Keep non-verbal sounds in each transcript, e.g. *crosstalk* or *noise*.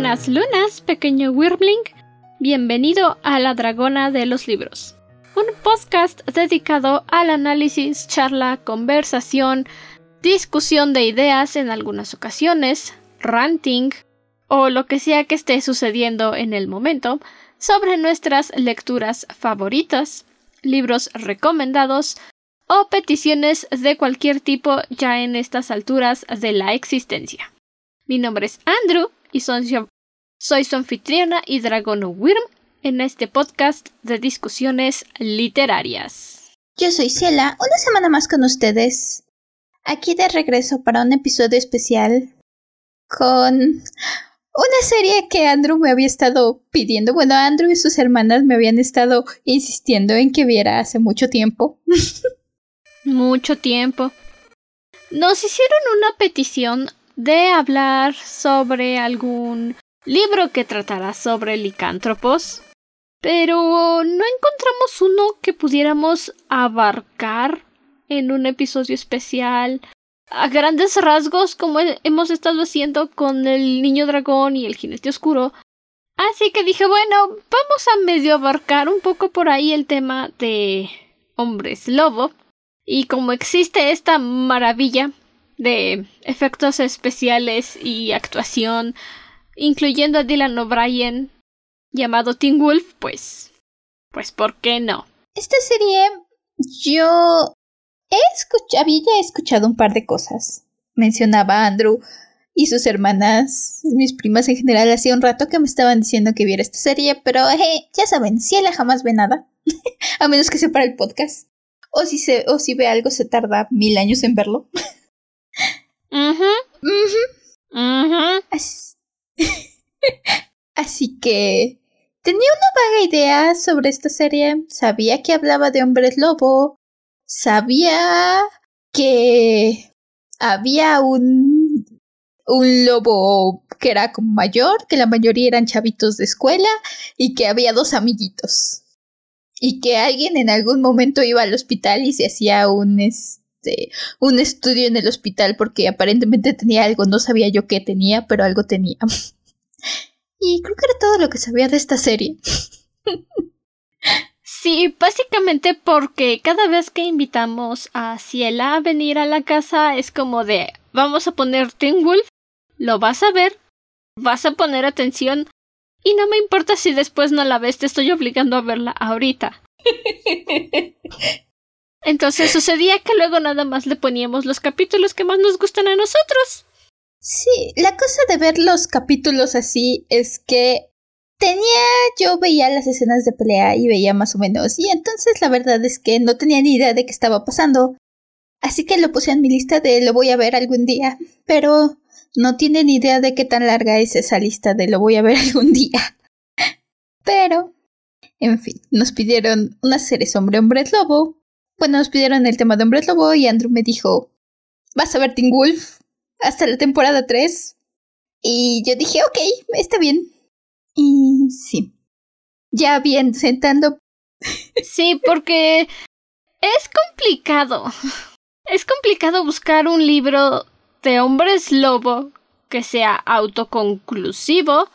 buenas lunas, pequeño Wyrmling. Bienvenido a La Dragona de los Libros, un podcast dedicado al análisis, charla, conversación, discusión de ideas en algunas ocasiones, ranting o lo que sea que esté sucediendo en el momento sobre nuestras lecturas favoritas, libros recomendados o peticiones de cualquier tipo ya en estas alturas de la existencia. Mi nombre es Andrew y soy, su anfitriona y Dragono Wyrm en este podcast de discusiones literarias. Yo soy Ciela, una semana más con ustedes. Aquí de regreso para un episodio especial con una serie que Andrew me había estado pidiendo. Bueno, Andrew y sus hermanas me habían estado insistiendo en que viera hace mucho tiempo. *laughs* mucho tiempo. Nos hicieron una petición de hablar sobre algún libro que tratara sobre licántropos, pero no encontramos uno que pudiéramos abarcar en un episodio especial a grandes rasgos como hemos estado haciendo con el niño dragón y el jinete oscuro. Así que dije, bueno, vamos a medio abarcar un poco por ahí el tema de hombres lobo. Y como existe esta maravilla de efectos especiales y actuación, incluyendo a Dylan O'Brien, llamado Teen Wolf, pues, pues, ¿por qué no? Esta serie yo he escuchado, había ya escuchado un par de cosas. Mencionaba a Andrew y sus hermanas, mis primas en general, hacía un rato que me estaban diciendo que viera esta serie, pero eh, ya saben, si ella jamás ve nada, *laughs* a menos que sea para el podcast. O si, se, o si ve algo se tarda mil años en verlo. *laughs* *laughs* Así... que tenía una vaga idea sobre esta serie. Sabía que hablaba de hombres lobo. Sabía que había un un lobo que era como mayor, que la mayoría eran chavitos de escuela y que había dos amiguitos. Y que alguien en algún momento iba al hospital y se hacía un este, un estudio en el hospital porque aparentemente tenía algo, no sabía yo qué tenía, pero algo tenía. *laughs* y creo que era todo lo que sabía de esta serie. Sí, básicamente porque cada vez que invitamos a Ciela a venir a la casa es como de vamos a poner Teen Wolf, lo vas a ver, vas a poner atención y no me importa si después no la ves, te estoy obligando a verla ahorita. *laughs* Entonces sucedía que luego nada más le poníamos los capítulos que más nos gustan a nosotros. Sí, la cosa de ver los capítulos así es que tenía, yo veía las escenas de pelea y veía más o menos, y entonces la verdad es que no tenía ni idea de qué estaba pasando. Así que lo puse en mi lista de lo voy a ver algún día, pero no tiene ni idea de qué tan larga es esa lista de lo voy a ver *laughs* algún día. Pero, en fin, nos pidieron una serie hombre hombres lobo, bueno, nos pidieron el tema de Hombres Lobo y Andrew me dijo, vas a ver Teen Wolf hasta la temporada 3. Y yo dije, ok, está bien. Y sí. Ya bien, sentando. Sí, porque es complicado. Es complicado buscar un libro de hombres lobo que sea autoconclusivo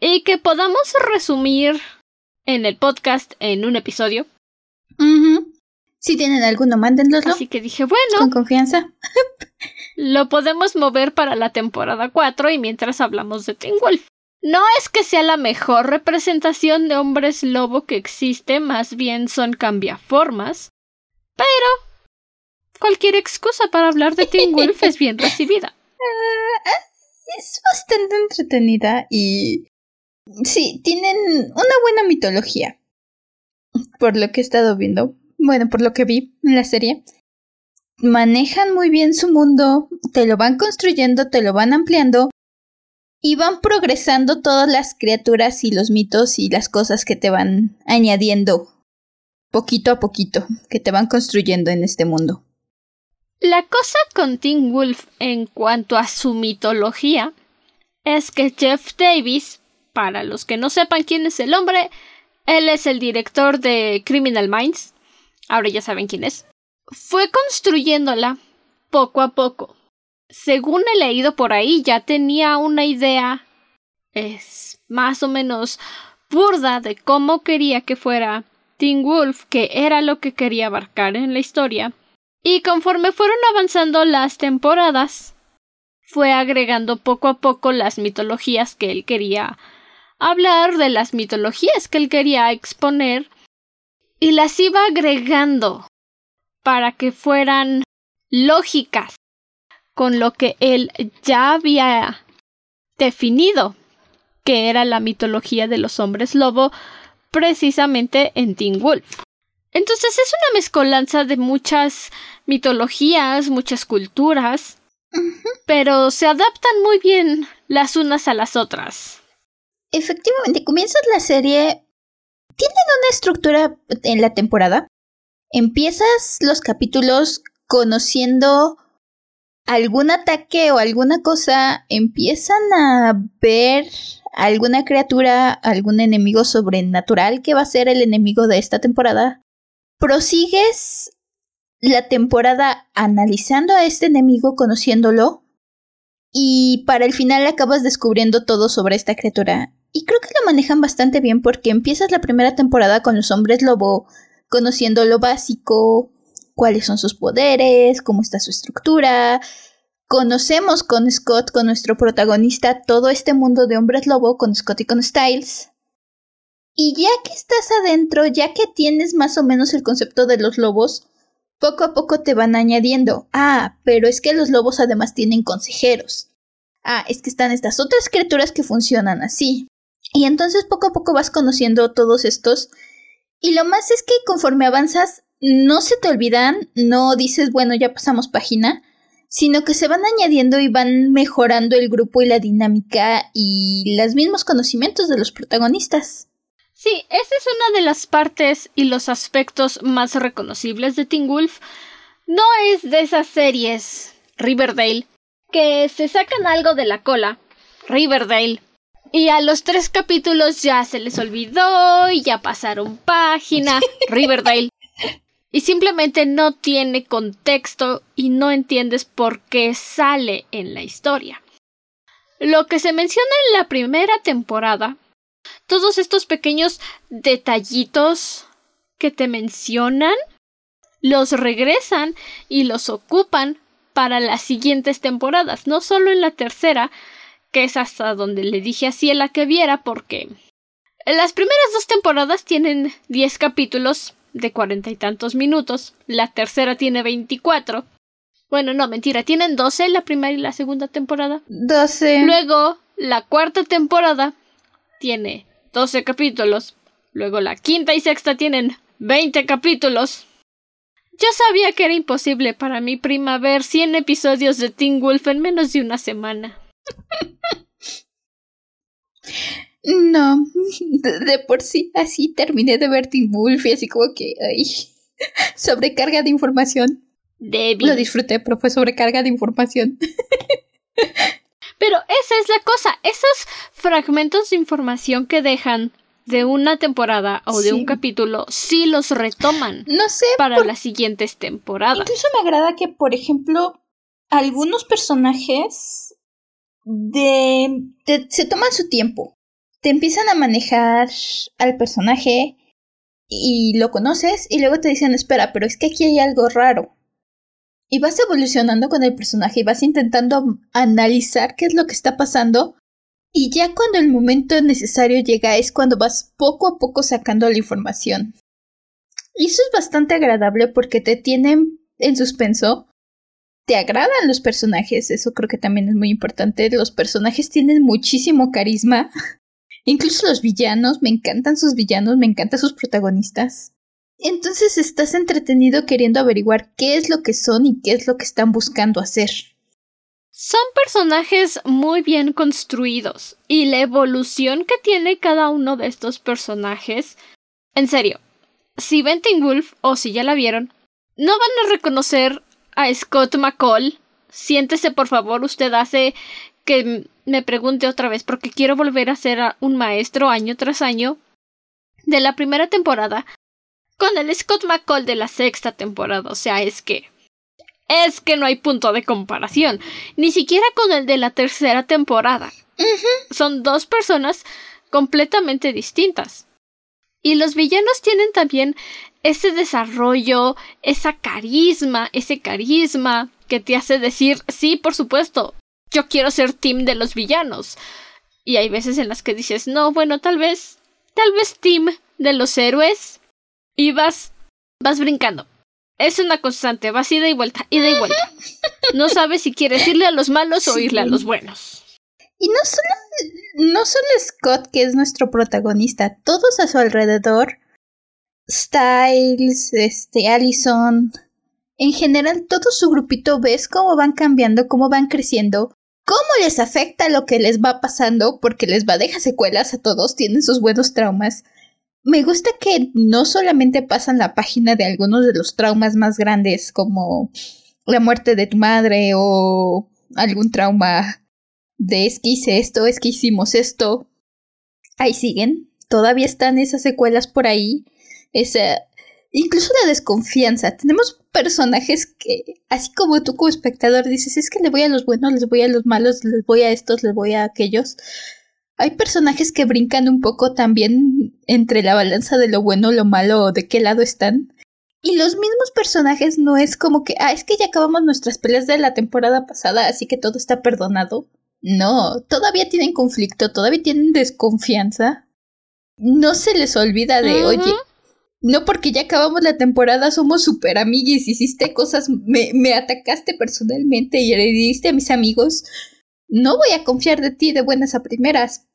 y que podamos resumir en el podcast en un episodio. Si tienen alguno, mándenloslo. Así que dije, bueno. Con confianza. lo podemos mover para la temporada 4 y mientras hablamos de Teen Wolf. No es que sea la mejor representación de hombres lobo que existe, más bien son cambiaformas. Pero cualquier excusa para hablar de Teen Wolf es bien recibida. *laughs* Ah, es bastante entretenida y sí, tienen una buena mitología. Por lo que he estado viendo bueno, por lo que vi en la serie, manejan muy bien su mundo, te lo van construyendo, te lo van ampliando y van progresando todas las criaturas y los mitos y las cosas que te van añadiendo poquito a poquito, que te van construyendo en este mundo. La cosa con Teen Wolf en cuanto a su mitología es que Jeff Davis, para los que no sepan quién es el hombre, él es el director de Criminal Minds, ahora ya saben quién es, fue construyéndola poco a poco. Según he leído por ahí, ya tenía una idea es más o menos burda de cómo quería que fuera Teen Wolf, que era lo que quería abarcar en la historia. Y conforme fueron avanzando las temporadas, fue agregando poco a poco las mitologías que él quería hablar, de las mitologías que él quería exponer, y las iba agregando para que fueran lógicas con lo que él ya había definido que era la mitología de los hombres lobo precisamente en Teen Wolf. Entonces es una mezcolanza de muchas mitologías, muchas culturas, pero se adaptan muy bien las unas a las otras. Efectivamente, comienzas la serie. Tienen una estructura en la temporada. Empiezas los capítulos conociendo algún ataque o alguna cosa, empiezan a ver alguna criatura, algún enemigo sobrenatural que va a ser el enemigo de esta temporada. Prosigues la temporada analizando a este enemigo, conociéndolo, y para el final acabas descubriendo todo sobre esta criatura. Y creo que lo manejan bastante bien porque empiezas la primera temporada con los hombres lobo, conociendo lo básico, cuáles son sus poderes, cómo está su estructura. Conocemos con Scott, con nuestro protagonista, todo este mundo de hombres lobo, con Scott y con Styles. Y ya que estás adentro, ya que tienes más o menos el concepto de los lobos, poco a poco te van añadiendo, ah, pero es que los lobos además tienen consejeros. Ah, es que están estas otras criaturas que funcionan así. Y entonces poco a poco vas conociendo todos estos. Y lo más es que conforme avanzas, no se te olvidan, no dices, bueno, ya pasamos página, sino que se van añadiendo y van mejorando el grupo y la dinámica y los mismos conocimientos de los protagonistas. Sí, esa es una de las partes y los aspectos más reconocibles de Teen Wolf. No es de esas series Riverdale que se sacan algo de la cola. Riverdale. Y a los tres capítulos ya se les olvidó y ya pasaron página. *laughs* Riverdale y simplemente no tiene contexto y no entiendes por qué sale en la historia. Lo que se menciona en la primera temporada, todos estos pequeños detallitos que te mencionan, los regresan y los ocupan para las siguientes temporadas, no solo en la tercera, que es hasta donde le dije a Ciela que viera porque las primeras dos temporadas tienen 10 capítulos de cuarenta y tantos minutos, la tercera tiene veinticuatro. Bueno, no, mentira, tienen doce la primera y la segunda temporada. Doce. Luego, la cuarta temporada tiene doce capítulos. Luego la quinta y sexta tienen veinte capítulos. Yo sabía que era imposible para mi prima ver cien episodios de Teen Wolf en menos de una semana. No, de, por sí así terminé de ver Teen Wolf y así como que, ay, sobrecarga de información. Débil. Lo disfruté, pero fue sobrecarga de información. pero esa es la cosa, esos fragmentos de información que dejan de una temporada o de un capítulo sí los retoman. No sé. Para las siguientes temporadas. Incluso me agrada que, por ejemplo, algunos personajes de se toman su tiempo te empiezan a manejar al personaje y lo conoces y luego te dicen, espera, pero es que aquí hay algo raro. Y vas evolucionando con el personaje y vas intentando analizar qué es lo que está pasando. Y ya cuando el momento necesario llega es cuando vas poco a poco sacando la información. Y eso es bastante agradable porque te tienen en suspenso. Te agradan los personajes, eso creo que también es muy importante. Los personajes tienen muchísimo carisma. *laughs* Incluso los villanos, me encantan sus villanos, me encantan sus protagonistas. Entonces estás entretenido queriendo averiguar qué es lo que son y qué es lo que están buscando hacer. Son personajes muy bien construidos y la evolución que tiene cada uno de estos personajes. En serio, si ven Wolf o si ya la vieron, no van a reconocer a Scott McCall. Siéntese por favor, usted hace que me pregunte otra vez porque quiero volver a ser un maestro año tras año de la primera temporada con el Scott McCall de la sexta temporada. O sea, es que es que no hay punto de comparación, ni siquiera con el de la tercera temporada, Son dos personas completamente distintas. Y los villanos tienen también ese desarrollo, esa carisma, ese carisma que te hace decir, sí, por supuesto, yo quiero ser team de los villanos. Y hay veces en las que dices, no, bueno, tal vez, tal vez team de los héroes. Y vas, vas brincando. Es una constante, vas ida y vuelta, ida y vuelta. No sabes si quieres irle a los malos o irle a los buenos. Y no solo, no solo Scott, que es nuestro protagonista, todos a su alrededor, Styles, este, Allison, en general todo su grupito, ves cómo van cambiando, cómo van creciendo, cómo les afecta lo que les va pasando, porque les va a dejar secuelas a todos, tienen sus buenos traumas. Me gusta que no solamente pasan la página de algunos de los traumas más grandes, como la muerte de tu madre o algún trauma de es que hice esto, es que hicimos esto. Ahí siguen, todavía están esas secuelas por ahí, esa incluso la desconfianza. Tenemos personajes que, así como tú como espectador dices, es que le voy a los buenos, les voy a los malos, les voy a estos, les voy a aquellos. Hay personajes que brincan un poco también entre la balanza de lo bueno, lo malo de qué lado están. Y los mismos personajes no es como que, ah, es que ya acabamos nuestras peleas de la temporada pasada, así que todo está perdonado. No, todavía tienen conflicto, todavía tienen desconfianza. No se les olvida de, oye, no porque ya acabamos la temporada somos super amiguis, hiciste cosas, me, me atacaste personalmente y herediste a mis amigos no voy a confiar de ti de buenas a primeras.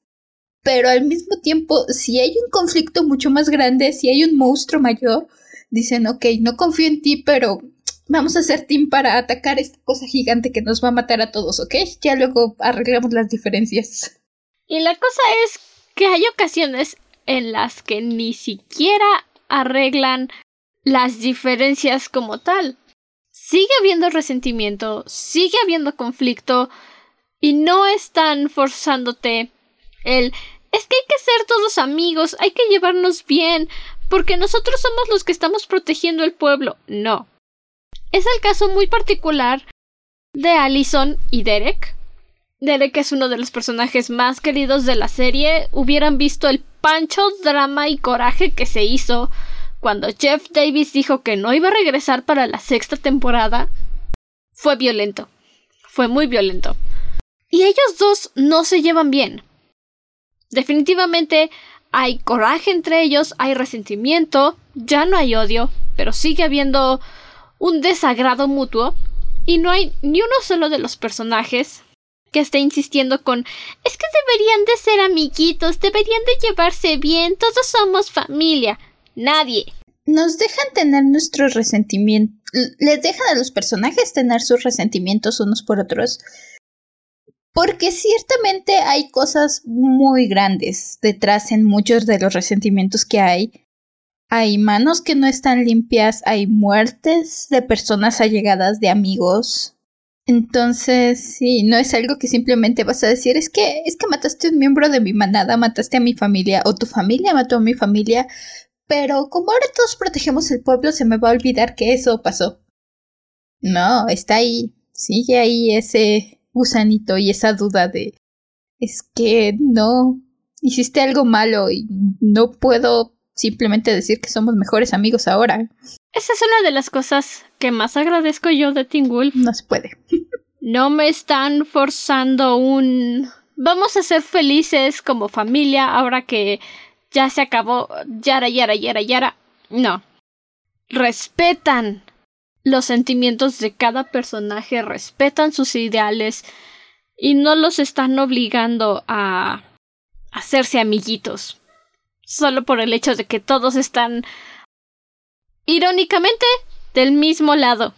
Pero al mismo tiempo, si hay un conflicto mucho más grande, si hay un monstruo mayor, dicen, ok, no confío en ti, pero vamos a hacer team para atacar esta cosa gigante que nos va a matar a todos, ¿ok? Ya luego arreglamos las diferencias. Y la cosa es que hay ocasiones en las que ni siquiera arreglan las diferencias como tal. Sigue habiendo resentimiento, sigue habiendo conflicto, y no están forzándote el es que hay que ser todos amigos, hay que llevarnos bien, porque nosotros somos los que estamos protegiendo el pueblo. No. Es el caso muy particular de Allison y Derek. Derek es uno de los personajes más queridos de la serie. Hubieran visto el pancho, drama y coraje que se hizo cuando Jeff Davis dijo que no iba a regresar para la sexta temporada. Fue violento. Fue muy violento. Y ellos dos no se llevan bien. Definitivamente hay coraje entre ellos, hay resentimiento, ya no hay odio, pero sigue habiendo un desagrado mutuo y no hay ni uno solo de los personajes que esté insistiendo con es que deberían de ser amiguitos, deberían de llevarse bien, todos somos familia. Nadie. Nos dejan tener nuestros resentimientos, les dejan a los personajes tener sus resentimientos unos por otros, porque ciertamente hay cosas muy grandes detrás en muchos de los resentimientos que hay. Hay manos que no están limpias, hay muertes de personas allegadas, de amigos. Entonces, sí, no es algo que simplemente vas a decir, es que es que mataste a un miembro de mi manada, mataste a mi familia o tu familia mató a mi familia, pero como ahora todos protegemos el pueblo, se me va a olvidar que eso pasó. No, está ahí, sigue ahí ese gusanito y esa duda de es que no hiciste algo malo y no puedo simplemente decir que somos mejores amigos ahora. Esa es una de las cosas que más agradezco yo de Teen Wolf. No se puede. no me están forzando un vamos a ser felices como familia ahora que ya se acabó yara yara yara yara. No. Respetan los sentimientos de cada personaje, respetan sus ideales y no los están obligando a hacerse amiguitos. Solo por el hecho de que todos están irónicamente del mismo lado.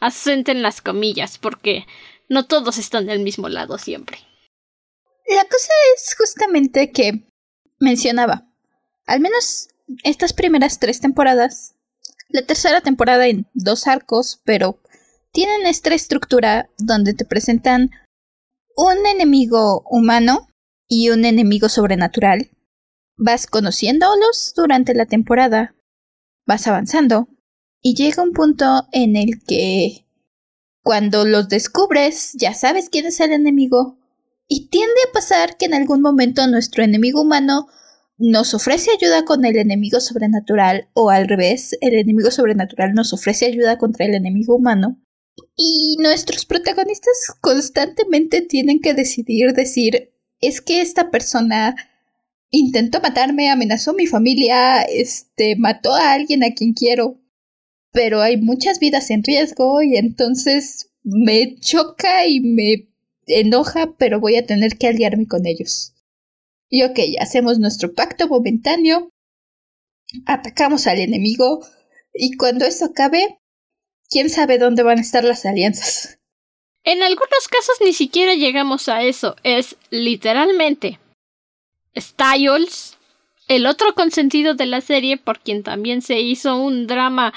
Asenten las comillas, porque no todos están del mismo lado siempre. La cosa es justamente que mencionaba, al menos estas primeras tres temporadas la tercera temporada en dos arcos, pero tienen esta estructura donde te presentan un enemigo humano y un enemigo sobrenatural. Vas conociéndolos durante la temporada, vas avanzando y llega un punto en el que cuando los descubres ya sabes quién es el enemigo Y tiende a pasar que en algún momento nuestro enemigo humano nos ofrece ayuda con el enemigo sobrenatural o al revés, el enemigo sobrenatural nos ofrece ayuda contra el enemigo humano. Y nuestros protagonistas constantemente tienen que decidir decir, es que esta persona intentó matarme, amenazó a mi familia, este, mató a alguien a quien quiero, pero hay muchas vidas en riesgo y entonces me choca y me enoja, pero voy a tener que aliarme con ellos. Y ok, hacemos nuestro pacto momentáneo, atacamos al enemigo y cuando eso acabe, quién sabe dónde van a estar las alianzas. En algunos casos ni siquiera llegamos a eso, es literalmente Styles, el otro consentido de la serie, por quien también se hizo un drama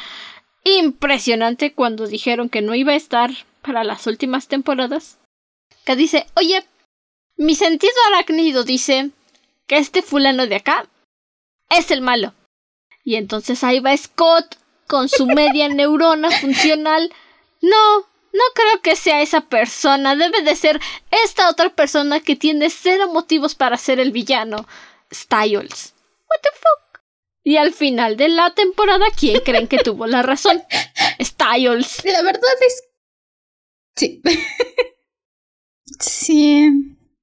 impresionante cuando dijeron que no iba a estar para las últimas temporadas, que dice, oye, mi sentido arácnido dice que este fulano de acá es el malo. Y entonces ahí va Scott con su media neurona funcional. No, no creo que sea esa persona. Debe de ser esta otra persona que tiene cero motivos para ser el villano. Styles. What the fuck? Y al final de la temporada, ¿quién creen que tuvo la razón? Styles. La verdad es. Sí. *laughs* sí.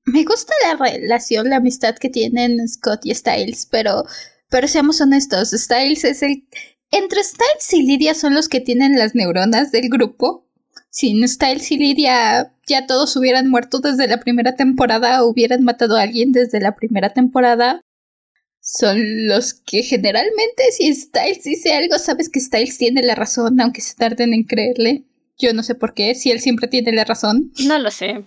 Me gusta la relación, la amistad que tienen Scott y Styles, pero. Pero seamos honestos, Styles es el. Entre Styles y Lydia son los que tienen las neuronas del grupo. Sin Styles y Lydia ya todos hubieran muerto desde la primera temporada o hubieran matado a alguien desde la primera temporada. Son los que generalmente si Styles dice algo sabes que Styles tiene la razón aunque se tarden en creerle. Yo no sé por qué, si él siempre tiene la razón. No lo sé.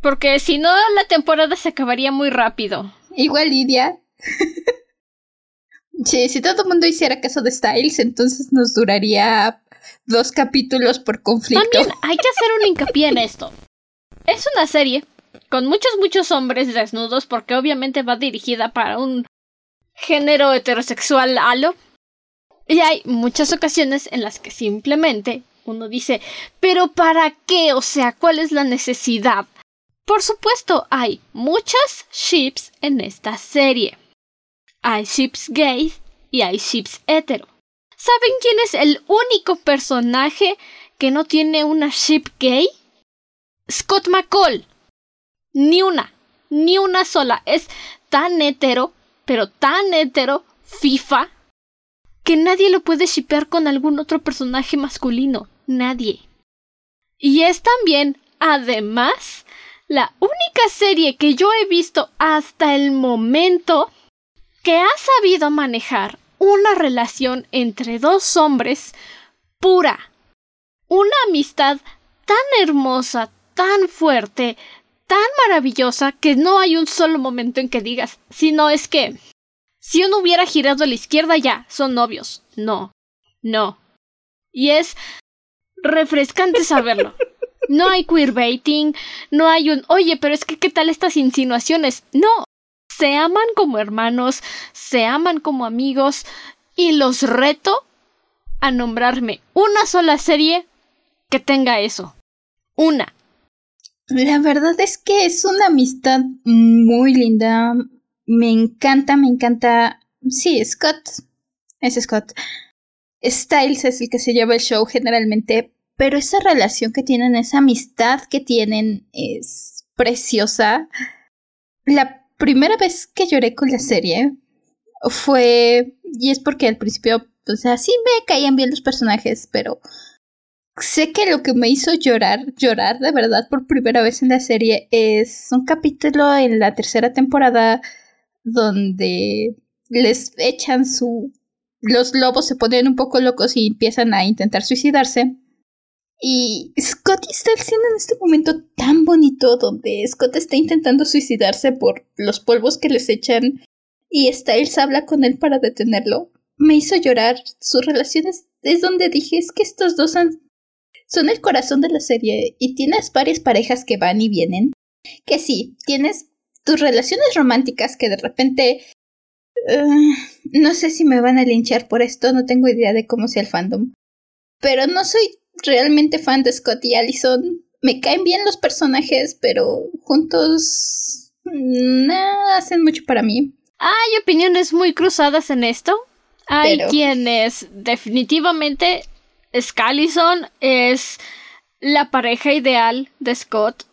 Porque si no, la temporada se acabaría muy rápido. Igual Lidia. *laughs* sí, si todo el mundo hiciera caso de Styles, entonces nos duraría dos capítulos por conflicto. También hay que hacer un hincapié en esto. Es una serie con muchos, muchos hombres desnudos porque obviamente va dirigida para un género heterosexual halo. Y hay muchas ocasiones en las que simplemente uno dice, pero ¿para qué? O sea, ¿cuál es la necesidad? Por supuesto, hay muchas ships en esta serie. Hay ships gays y hay ships hetero. ¿Saben quién es el único personaje que no tiene una ship gay? Scott McCall. Ni una, ni una sola. Es tan hetero, pero tan hetero, FIFA, que nadie lo puede shipear con algún otro personaje masculino. Nadie. Y es también, además, la única serie que yo he visto hasta el momento que ha sabido manejar una relación entre dos hombres pura. Una amistad tan hermosa, tan fuerte, tan maravillosa que no hay un solo momento en que digas, si no es que si uno hubiera girado a la izquierda ya, son novios. No, no. Y es refrescante saberlo. No hay queerbaiting, no hay un, oye, pero es que qué tal estas insinuaciones. No, se aman como hermanos, se aman como amigos y los reto a nombrarme una sola serie que tenga eso. Una. La verdad es que es una amistad muy linda. Me encanta, me encanta. Sí, Scott. Es Scott. Styles es el que se lleva el show generalmente, pero esa relación que tienen, esa amistad que tienen es preciosa. La primera vez que lloré con la serie fue, y es porque al principio, o sea, sí me caían bien los personajes, pero sé que lo que me hizo llorar, llorar de verdad por primera vez en la serie es un capítulo en la tercera temporada donde les echan su... Los lobos se ponen un poco locos y empiezan a intentar suicidarse. Y Scott está haciendo en este momento tan bonito donde Scott está intentando suicidarse por los polvos que les echan y Styles habla con él para detenerlo. Me hizo llorar. Sus relaciones es donde dije es que estos dos son el corazón de la serie y tienes varias parejas que van y vienen. Que sí, tienes tus relaciones románticas que de repente... Uh, no sé si me van a linchar por esto, no tengo idea de cómo sea el fandom. Pero no soy realmente fan de Scott y Allison. me caen bien los personajes, pero juntos no hacen mucho para mí. Hay opiniones muy cruzadas en esto. Hay quienes definitivamente Scalison es la pareja ideal de Scott.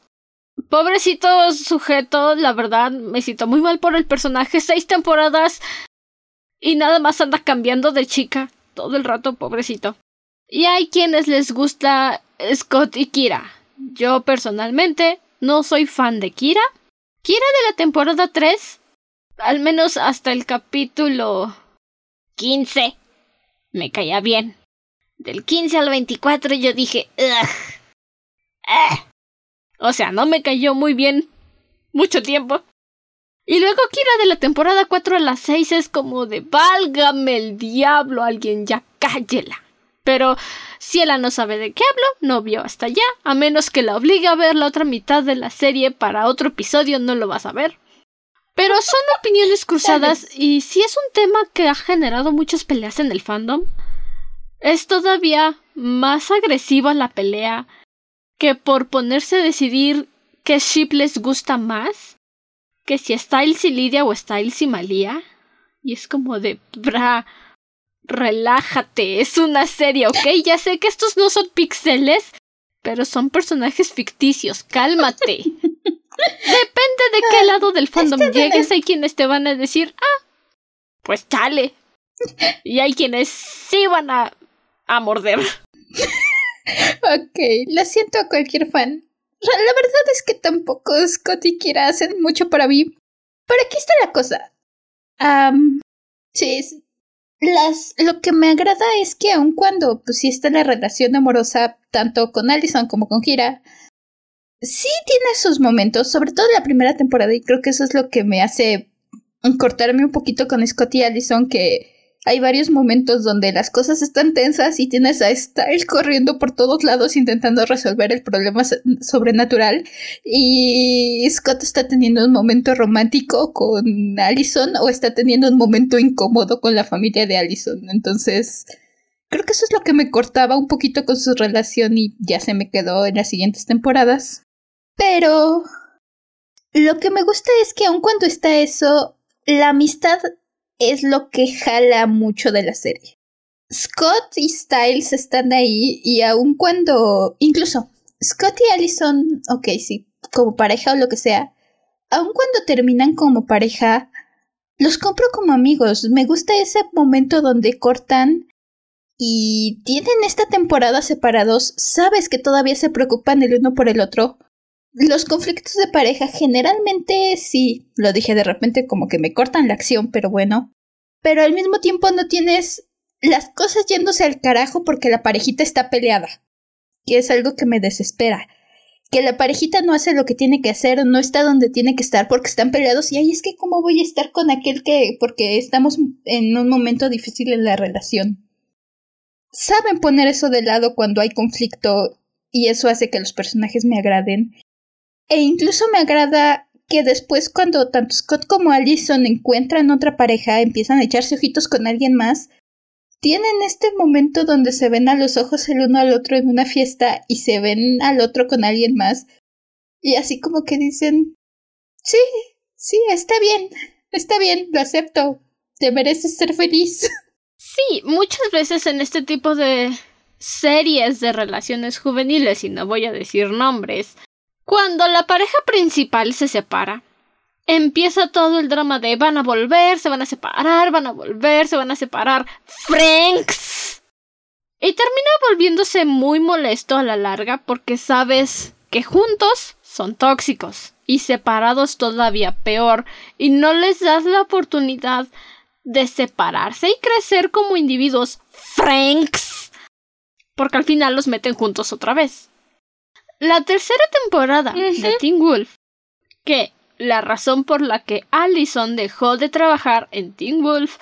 Pobrecito sujeto, la verdad, me siento muy mal por el personaje. Seis temporadas y nada más anda cambiando de chica todo el rato, pobrecito. Y hay quienes les gusta Scott y Kira. Yo personalmente no soy fan de Kira. Kira de la temporada 3, al menos hasta el capítulo 15, me caía bien. Del 15 al 24 yo dije, Ugh. Eh". O sea, no me cayó muy bien mucho tiempo. Y luego Kira de la temporada 4 a las 6 es como de válgame el diablo, alguien ya cállela. Pero si ella no sabe de qué hablo, no vio hasta allá, a menos que la obligue a ver la otra mitad de la serie para otro episodio, no lo vas a ver. Pero son opiniones cruzadas y si es un tema que ha generado muchas peleas en el fandom, es todavía más agresiva la pelea que por ponerse a decidir qué ship les gusta más, que si Styles y Lidia o Styles y Malia. Y es como de, bra, relájate, es una serie, ¿ok? Ya sé que estos no son pixeles, pero son personajes ficticios, cálmate. Depende de qué lado del fandom llegues, hay quienes te van a decir, ah, pues chale. Y hay quienes sí van a, a morder. ok, lo siento a cualquier fan. La verdad es que tampoco Scott y Kira hacen mucho para mí. Pero aquí está la cosa. Um, sí, las, lo que me agrada es que aun cuando sí está la relación amorosa tanto con Allison como con Kira, sí tiene sus momentos, sobre todo en la primera temporada, y creo que eso es lo que me hace cortarme un poquito con Scott y Allison, que hay varios momentos donde las cosas están tensas y tienes a Style corriendo por todos lados intentando resolver el problema sobrenatural y Scott está teniendo un momento romántico con Allison o está teniendo un momento incómodo con la familia de Allison. Entonces, creo que eso es lo que me cortaba un poquito con su relación y ya se me quedó en las siguientes temporadas. Pero lo que me gusta es que aun cuando está eso, la amistad es lo que jala mucho de la serie. Scott y Styles están ahí y aun cuando, incluso Scott y Allison, ok, sí, como pareja o lo que sea, aun cuando terminan como pareja, los compro como amigos. Me gusta ese momento donde cortan y tienen esta temporada separados, sabes que todavía se preocupan el uno por el otro, los conflictos de pareja generalmente sí, lo dije de repente como que me cortan la acción, pero bueno. Pero al mismo tiempo no tienes las cosas yéndose al carajo porque la parejita está peleada. Que es algo que me desespera. Que la parejita no hace lo que tiene que hacer no está donde tiene que estar porque están peleados y ahí es que cómo voy a estar con aquel que porque estamos en un momento difícil en la relación. Saben poner eso de lado cuando hay conflicto y eso hace que los personajes me agraden e incluso me agrada que después cuando tanto Scott como Allison encuentran otra pareja, empiezan a echarse ojitos con alguien más, tienen este momento donde se ven a los ojos el uno al otro en una fiesta y se ven al otro con alguien más. Y así como que dicen, sí, sí, está bien, está bien, lo acepto, te mereces ser feliz. *laughs* Sí, muchas veces en este tipo de series de relaciones juveniles, y no voy a decir nombres, cuando la pareja principal se separa, empieza todo el drama de van a volver, se van a separar, van a volver, se van a separar. ¡Franks! Y termina volviéndose muy molesto a la larga porque sabes que juntos son tóxicos y separados todavía peor y no les das la oportunidad de separarse y crecer como individuos. ¡Franks! Porque al final los meten juntos otra vez. La tercera temporada de Teen Wolf, que la razón por la que Allison dejó de trabajar en Teen Wolf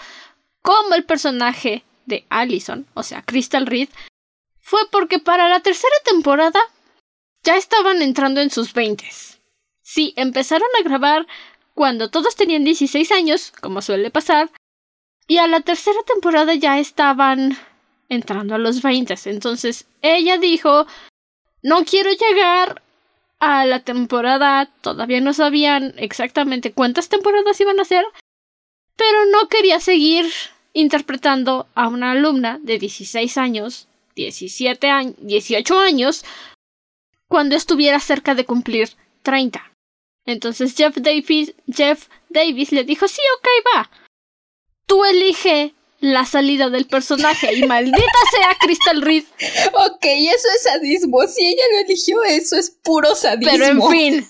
como el personaje de Allison, o sea, Crystal Reed, fue porque para la tercera temporada ya estaban entrando en sus veintes. Sí, empezaron a grabar cuando todos tenían 16 años, como suele pasar, y a la tercera temporada ya estaban entrando a los 20. Entonces ella dijo no quiero llegar a la temporada, todavía no sabían exactamente cuántas temporadas iban a ser, pero no quería seguir interpretando a una alumna de 16 años, 17 años, 18 años, cuando estuviera cerca de cumplir 30. Entonces Jeff Davis, Jeff Davis le dijo, sí, ok, va. Tú elige la salida del personaje y maldita *laughs* sea Crystal Reed. Ok, eso es sadismo. Si ella lo eligió, eso es puro sadismo. Pero en *laughs* fin.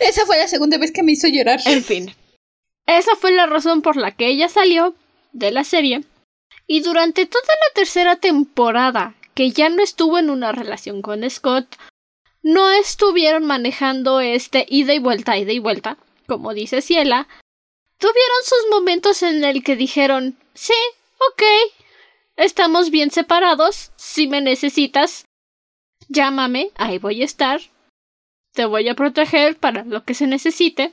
Esa fue la segunda vez que me hizo llorar. En fin. Esa fue la razón por la que ella salió de la serie. Y durante toda la tercera temporada, que ya no estuvo en una relación con Scott, no estuvieron manejando este ida y vuelta, ida y vuelta, como dice Ciela, tuvieron sus momentos en el que dijeron sí, ok, estamos bien separados, si me necesitas, llámame, ahí voy a estar, te voy a proteger para lo que se necesite.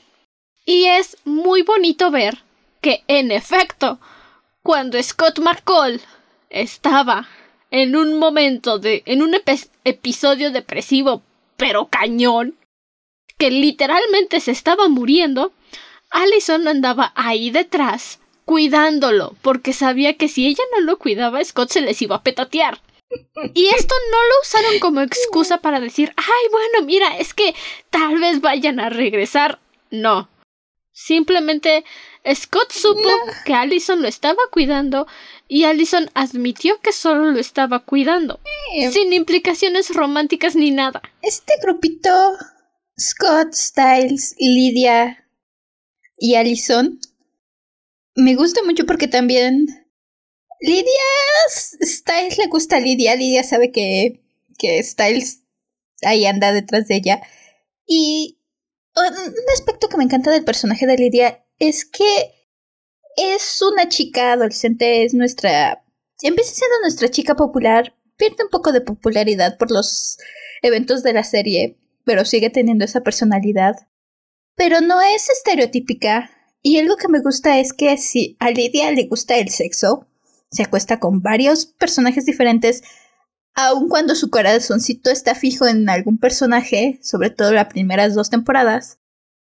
Y es muy bonito ver que, en efecto, cuando Scott McCall estaba en un momento de. en un episodio depresivo, pero cañón, que literalmente se estaba muriendo, Allison andaba ahí detrás, cuidándolo, porque sabía que si ella no lo cuidaba, Scott se les iba a petatear. Y esto no lo usaron como excusa para decir, ay, bueno, mira, es que tal vez vayan a regresar. No, Simplemente Scott supo que Allison lo estaba cuidando y Allison admitió que solo lo estaba cuidando, eh, sin implicaciones románticas ni nada. Este grupito, Scott, Styles, Lydia y Allison, me gusta mucho porque también Lydia, Styles le gusta a Lydia, Lydia sabe que, que Styles ahí anda detrás de ella y un aspecto que me encanta del personaje de Lidia es que es una chica adolescente, es nuestra... Empieza siendo nuestra chica popular, pierde un poco de popularidad por los eventos de la serie, pero sigue teniendo esa personalidad. Pero no es estereotípica, y algo que me gusta es que si a Lidia le gusta el sexo, se acuesta con varios personajes diferentes, aun cuando su corazoncito está fijo en algún personaje, sobre todo las primeras dos temporadas,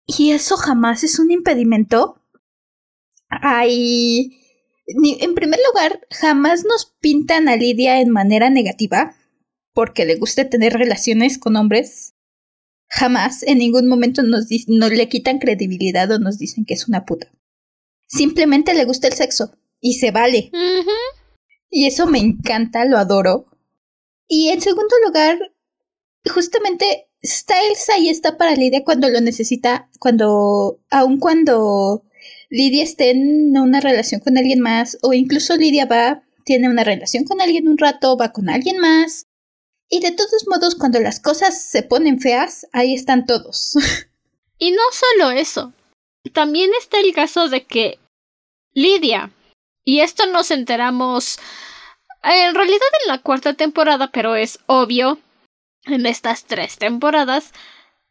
y eso jamás es un impedimento. Hay... En primer lugar, jamás nos pintan a Lidia en manera negativa, porque le guste tener relaciones con hombres. Jamás, en ningún momento nos, no le quitan credibilidad o nos dicen que es una puta. Simplemente le gusta el sexo, y se vale. Y eso me encanta, lo adoro. Y en segundo lugar, justamente Styles ahí está para Lidia cuando lo necesita, cuando, aun cuando Lidia esté en una relación con alguien más, o incluso Lidia va, tiene una relación con alguien un rato, va con alguien más. Y de todos modos, cuando las cosas se ponen feas, ahí están todos. y no solo eso, también está el caso de que Lidia, y esto nos enteramos en realidad en la cuarta temporada, pero es obvio, en estas tres temporadas,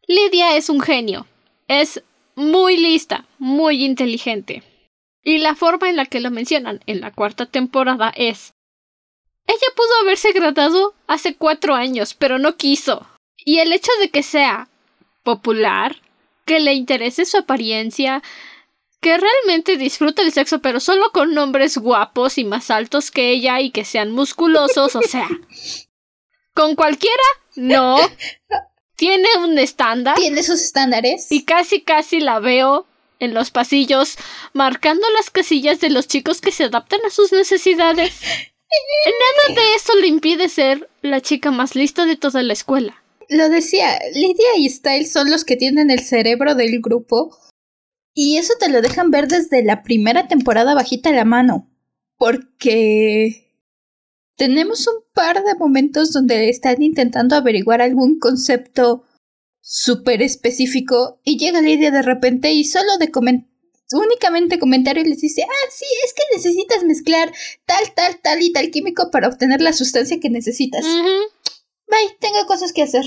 Lidia es un genio. Es muy lista, muy inteligente. Y la forma en la que lo mencionan en la cuarta temporada es ella pudo haberse graduado hace cuatro años, pero no quiso. Y el hecho de que sea popular, que le interese su apariencia, que realmente disfruta el sexo, pero solo con hombres guapos y más altos que ella y que sean musculosos, o sea. *laughs* ¿Con cualquiera? No. Tiene un estándar. Tiene sus estándares. Y casi casi la veo en los pasillos marcando las casillas de los chicos que se adaptan a sus necesidades. *laughs* Nada de eso le impide ser la chica más lista de toda la escuela. Lo decía, Lydia y Style son los que tienen el cerebro del grupo y eso te lo dejan ver desde la primera temporada bajita la mano. Porque tenemos un par de momentos donde están intentando averiguar algún concepto súper específico y llega Lidia de repente y solo de únicamente comentarios les dice, ah, sí, es que necesitas mezclar tal, tal, tal y tal químico para obtener la sustancia que necesitas. Bye, tengo cosas que hacer.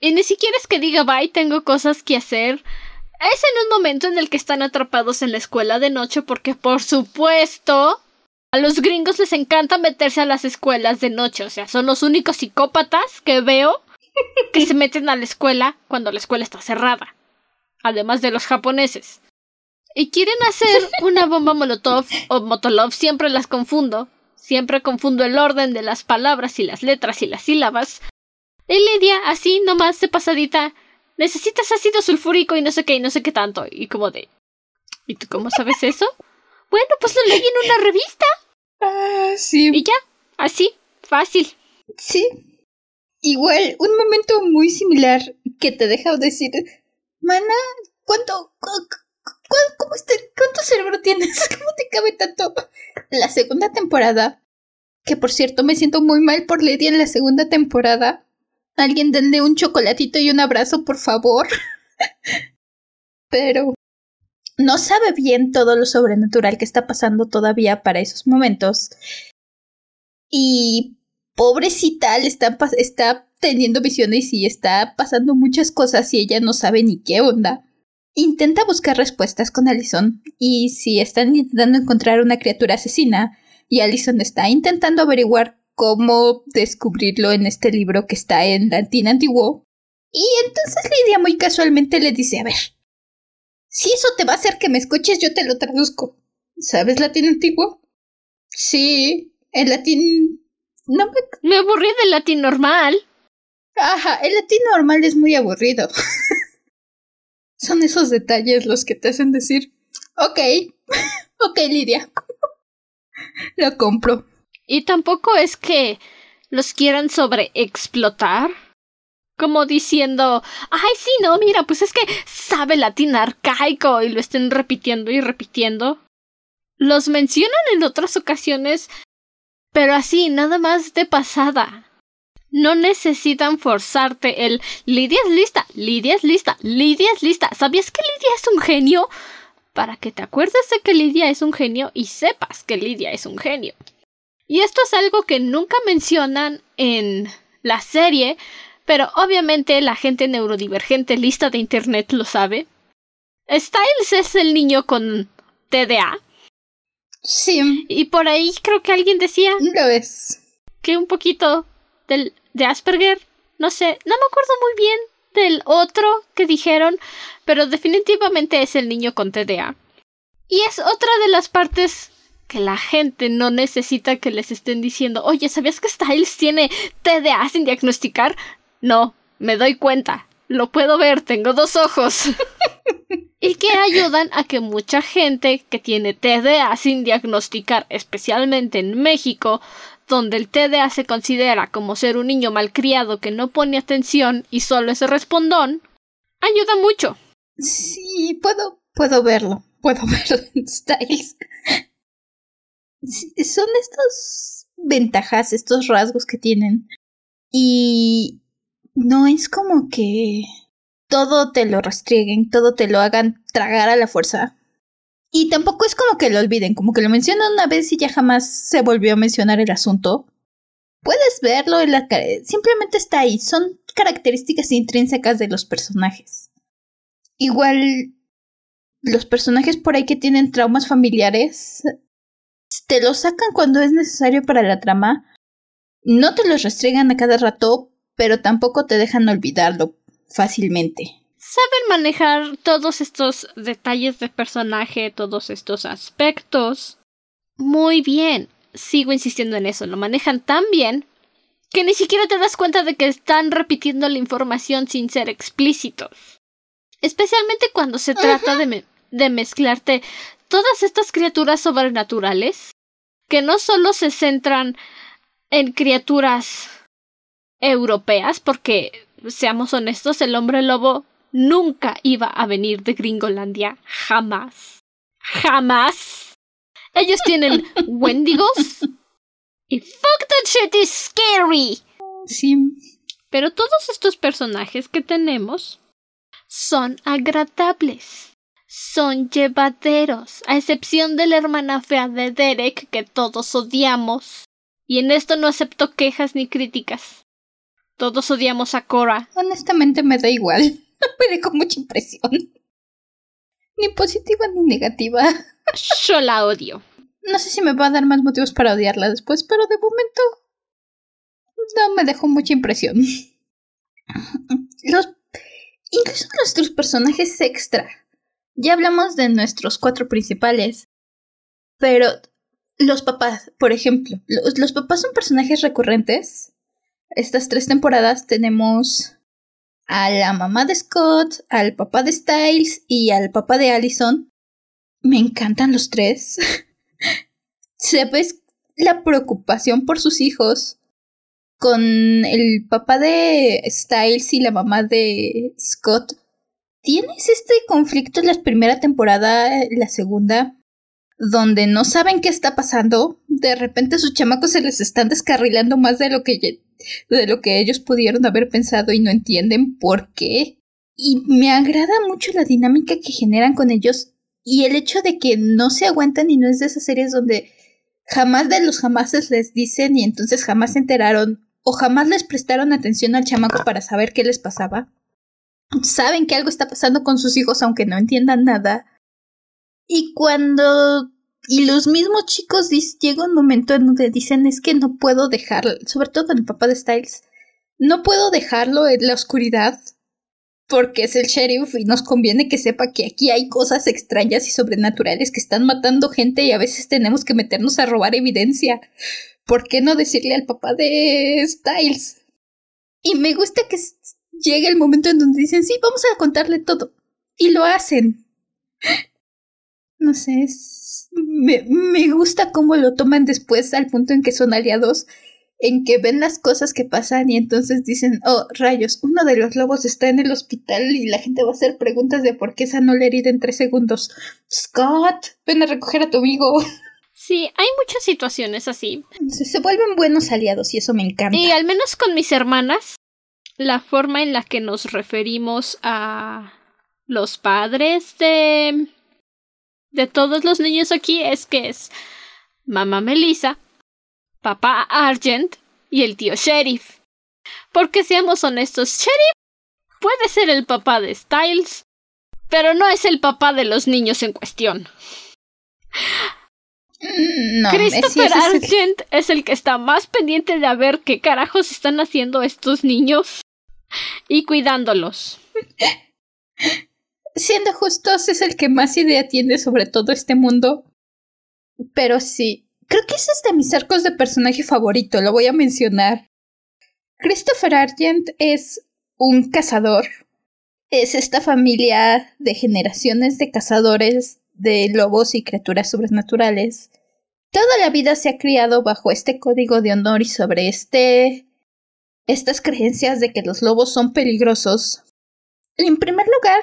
Y ni siquiera es que diga, bye, tengo cosas que hacer. Es en un momento en el que están atrapados en la escuela de noche porque por supuesto A los gringos les encanta meterse a las escuelas de noche, o sea, son los únicos psicópatas que veo que se meten a la escuela cuando la escuela está cerrada. Además de los japoneses. Y quieren hacer una bomba molotov o motolov, siempre las confundo. Siempre confundo el orden de las palabras y las letras y las sílabas. Y Lidia, así nomás de pasadita, necesitas ácido sulfúrico y no sé qué y no sé qué tanto. Y como de... ¿Y tú cómo sabes eso? Bueno, pues lo leí en una revista. Ah, sí. Y ya, así, fácil. Sí. Igual, un momento muy similar que te deja decir, mana, ¿cuánto, cómo está, cuánto cerebro tienes? *laughs* ¿Cómo te cabe tanto? La segunda temporada, que por cierto me siento muy mal por Lady en la segunda temporada. Alguien denle un chocolatito y un abrazo, por favor. *laughs* Pero no sabe bien todo lo sobrenatural que está pasando todavía para esos momentos. Y pobrecita, está, está teniendo visiones y está pasando muchas cosas y ella no sabe ni qué onda. Intenta buscar respuestas con Allison y si están intentando encontrar una criatura asesina y Allison está intentando averiguar cómo descubrirlo en este libro que está en latín antiguo. Y entonces Lidia muy casualmente le dice, a ver, si eso te va a hacer que me escuches, yo te lo traduzco. ¿Sabes latín antiguo? Sí, el latín... No me... Me aburrí del latín normal. Ajá, el latín normal es muy aburrido. *laughs* Son esos detalles los que te hacen decir, ok, *laughs* ok Lidia, *laughs* lo compro. Y tampoco es que los quieran sobreexplotar como diciendo, ay, sí, no, mira, pues es que sabe latín arcaico y lo estén repitiendo y repitiendo. Los mencionan en otras ocasiones, pero así, nada más de pasada. No necesitan forzarte el Lidia es lista, Lidia es lista, Lidia es lista. ¿Sabías que Lidia es un genio? Para que te acuerdes de que Lidia es un genio y sepas que Lidia es un genio. Y esto es algo que nunca mencionan en la serie, pero obviamente la gente neurodivergente lista de Internet lo sabe. Styles es el niño con TDA. Sí. Y por ahí creo que alguien decía. Lo es. Que un poquito del, de Asperger. No sé, no me acuerdo muy bien del otro que dijeron, pero definitivamente es el niño con TDA. Y es otra de las partes que la gente no necesita que les estén diciendo, oye, ¿sabías que Styles tiene TDA sin diagnosticar? No, me doy cuenta. Lo puedo ver, tengo dos ojos. *laughs* y que ayudan a que mucha gente que tiene TDA sin diagnosticar, especialmente en México, donde el TDA se considera como ser un niño malcriado que no pone atención y solo es respondón, ayuda mucho. Sí, puedo, puedo verlo. Puedo *laughs* verlo en Styles. Son estas ventajas, estos rasgos que tienen. Y no es como que todo te lo restrieguen, todo te lo hagan tragar a la fuerza. Y tampoco es como que lo olviden, como que lo mencionan una vez y ya jamás se volvió a mencionar el asunto. Puedes verlo en la simplemente está ahí, son características intrínsecas de los personajes. Igual los personajes por ahí que tienen traumas familiares te los sacan cuando es necesario para la trama. No te los restriegan a cada rato, pero tampoco te dejan olvidarlo fácilmente. Saben manejar todos estos detalles de personaje, todos estos aspectos. Muy bien. Sigo insistiendo en eso. Lo manejan tan bien que ni siquiera te das cuenta de que están repitiendo la información sin ser explícitos. Especialmente cuando se trata de, de mezclarte todas estas criaturas sobrenaturales que no solo se centran en criaturas europeas, porque, seamos honestos, el hombre lobo nunca iba a venir de Gringolandia. Jamás. Jamás. Ellos tienen Wendigos. Y fuck that shit is scary. Sí. Pero todos estos personajes que tenemos son agradables. Son llevaderos, a excepción de la hermana fea de Derek que todos odiamos. Y en esto no acepto quejas ni críticas. Todos odiamos a Cora. Honestamente me da igual. *laughs* me dejó mucha impresión. Ni positiva ni negativa. *laughs* Yo la odio. No sé si me va a dar más motivos para odiarla después, pero de momento no me dejó mucha impresión. Los, incluso nuestros personajes extra. Ya hablamos de nuestros cuatro principales, pero los papás, por ejemplo, los, los papás son personajes recurrentes. Estas tres temporadas tenemos a la mamá de Scott, al papá de Styles y al papá de Allison. Me encantan los tres. *laughs* Se ve la preocupación por sus hijos con el papá de Styles y la mamá de Scott. ¿Tienes este conflicto en la primera temporada, la segunda? donde no saben qué está pasando, de repente sus chamacos se les están descarrilando más de lo que de lo que ellos pudieron haber pensado y no entienden por qué. Y me agrada mucho la dinámica que generan con ellos y el hecho de que no se aguantan y no es de esas series donde jamás de los jamases les dicen y entonces jamás se enteraron o jamás les prestaron atención al chamaco para saber qué les pasaba. Saben que algo está pasando con sus hijos aunque no entiendan nada y cuando... Y los mismos chicos llega un momento en donde dicen es que no puedo dejarlo, sobre todo el papá de Styles, no puedo dejarlo en la oscuridad porque es el sheriff y nos conviene que sepa que aquí hay cosas extrañas y sobrenaturales que están matando gente y a veces tenemos que meternos a robar evidencia. ¿Por qué no decirle al papá de Styles? Y me gusta que llegue el momento en donde dicen, sí, vamos a contarle todo. Y lo hacen no sé, me, me gusta cómo lo toman después al punto en que son aliados, en que ven las cosas que pasan y entonces dicen, oh, rayos, uno de los lobos está en el hospital y la gente va a hacer preguntas de por qué sanó la herida en tres segundos. Scott, ven a recoger a tu amigo. Sí, hay muchas situaciones así. Se, se vuelven buenos aliados y eso me encanta. Y al menos con mis hermanas, la forma en la que nos referimos a los padres de de todos los niños aquí es que es mamá Melissa, papá Argent y el tío Sheriff. Porque seamos honestos, Sheriff puede ser el papá de Styles, pero no es el papá de los niños en cuestión. No, Christopher Argent es el que está más pendiente de ver qué carajos están haciendo estos niños y cuidándolos. *laughs* siendo justos, es el que más idea tiene sobre todo este mundo. Pero sí, creo que ese es de mis arcos de personaje favorito, lo voy a mencionar. Christopher Argent es un cazador. Es esta familia de generaciones de cazadores de lobos y criaturas sobrenaturales. Toda la vida se ha criado bajo este código de honor y sobre este estas creencias de que los lobos son peligrosos. En primer lugar,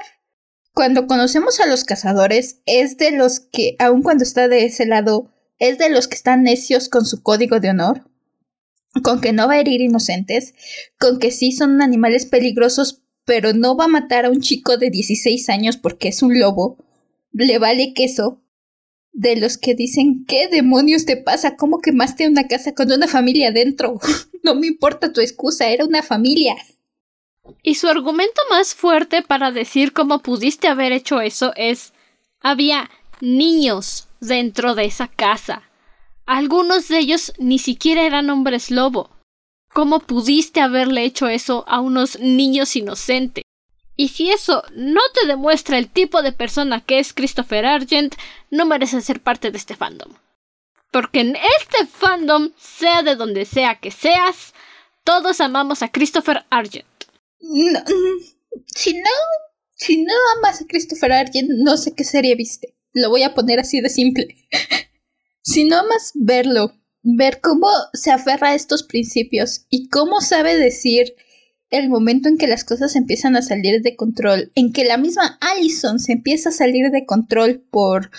cuando conocemos a los cazadores, es de los que, aun cuando está de ese lado, es de los que están necios con su código de honor, con que no va a herir inocentes, con que sí son animales peligrosos, pero no va a matar a un chico de 16 años porque es un lobo, le vale queso, de los que dicen, ¿qué demonios te pasa? ¿Cómo quemaste una casa con una familia dentro? *laughs* no me importa tu excusa, era una familia. Y su argumento más fuerte para decir cómo pudiste haber hecho eso es había niños dentro de esa casa. Algunos de ellos ni siquiera eran hombres lobo. ¿Cómo pudiste haberle hecho eso a unos niños inocentes? Y si eso no te demuestra el tipo de persona que es Christopher Argent, no mereces ser parte de este fandom. Porque en este fandom, sea de donde sea que seas, todos amamos a Christopher Argent. No, si no, si no amas a Christopher Argent, no sé qué serie viste. Lo voy a poner así de simple. *laughs* si no amas verlo, ver cómo se aferra a estos principios y cómo sabe decir el momento en que las cosas empiezan a salir de control, en que la misma Allison se empieza a salir de control por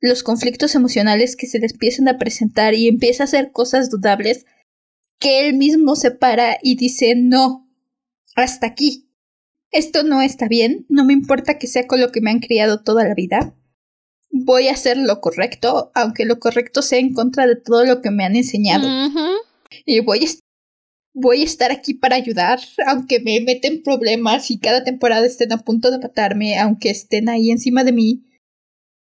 los conflictos emocionales que se les empiezan a presentar y empieza a hacer cosas dudables, que él mismo se para y dice no, hasta aquí. Esto no está bien, no me importa que sea con lo que me han criado toda la vida. Voy a hacer lo correcto, aunque lo correcto sea en contra de todo lo que me han enseñado. Y voy a, voy a estar aquí para ayudar, aunque me meten problemas y cada temporada estén a punto de matarme, aunque estén ahí encima de mí.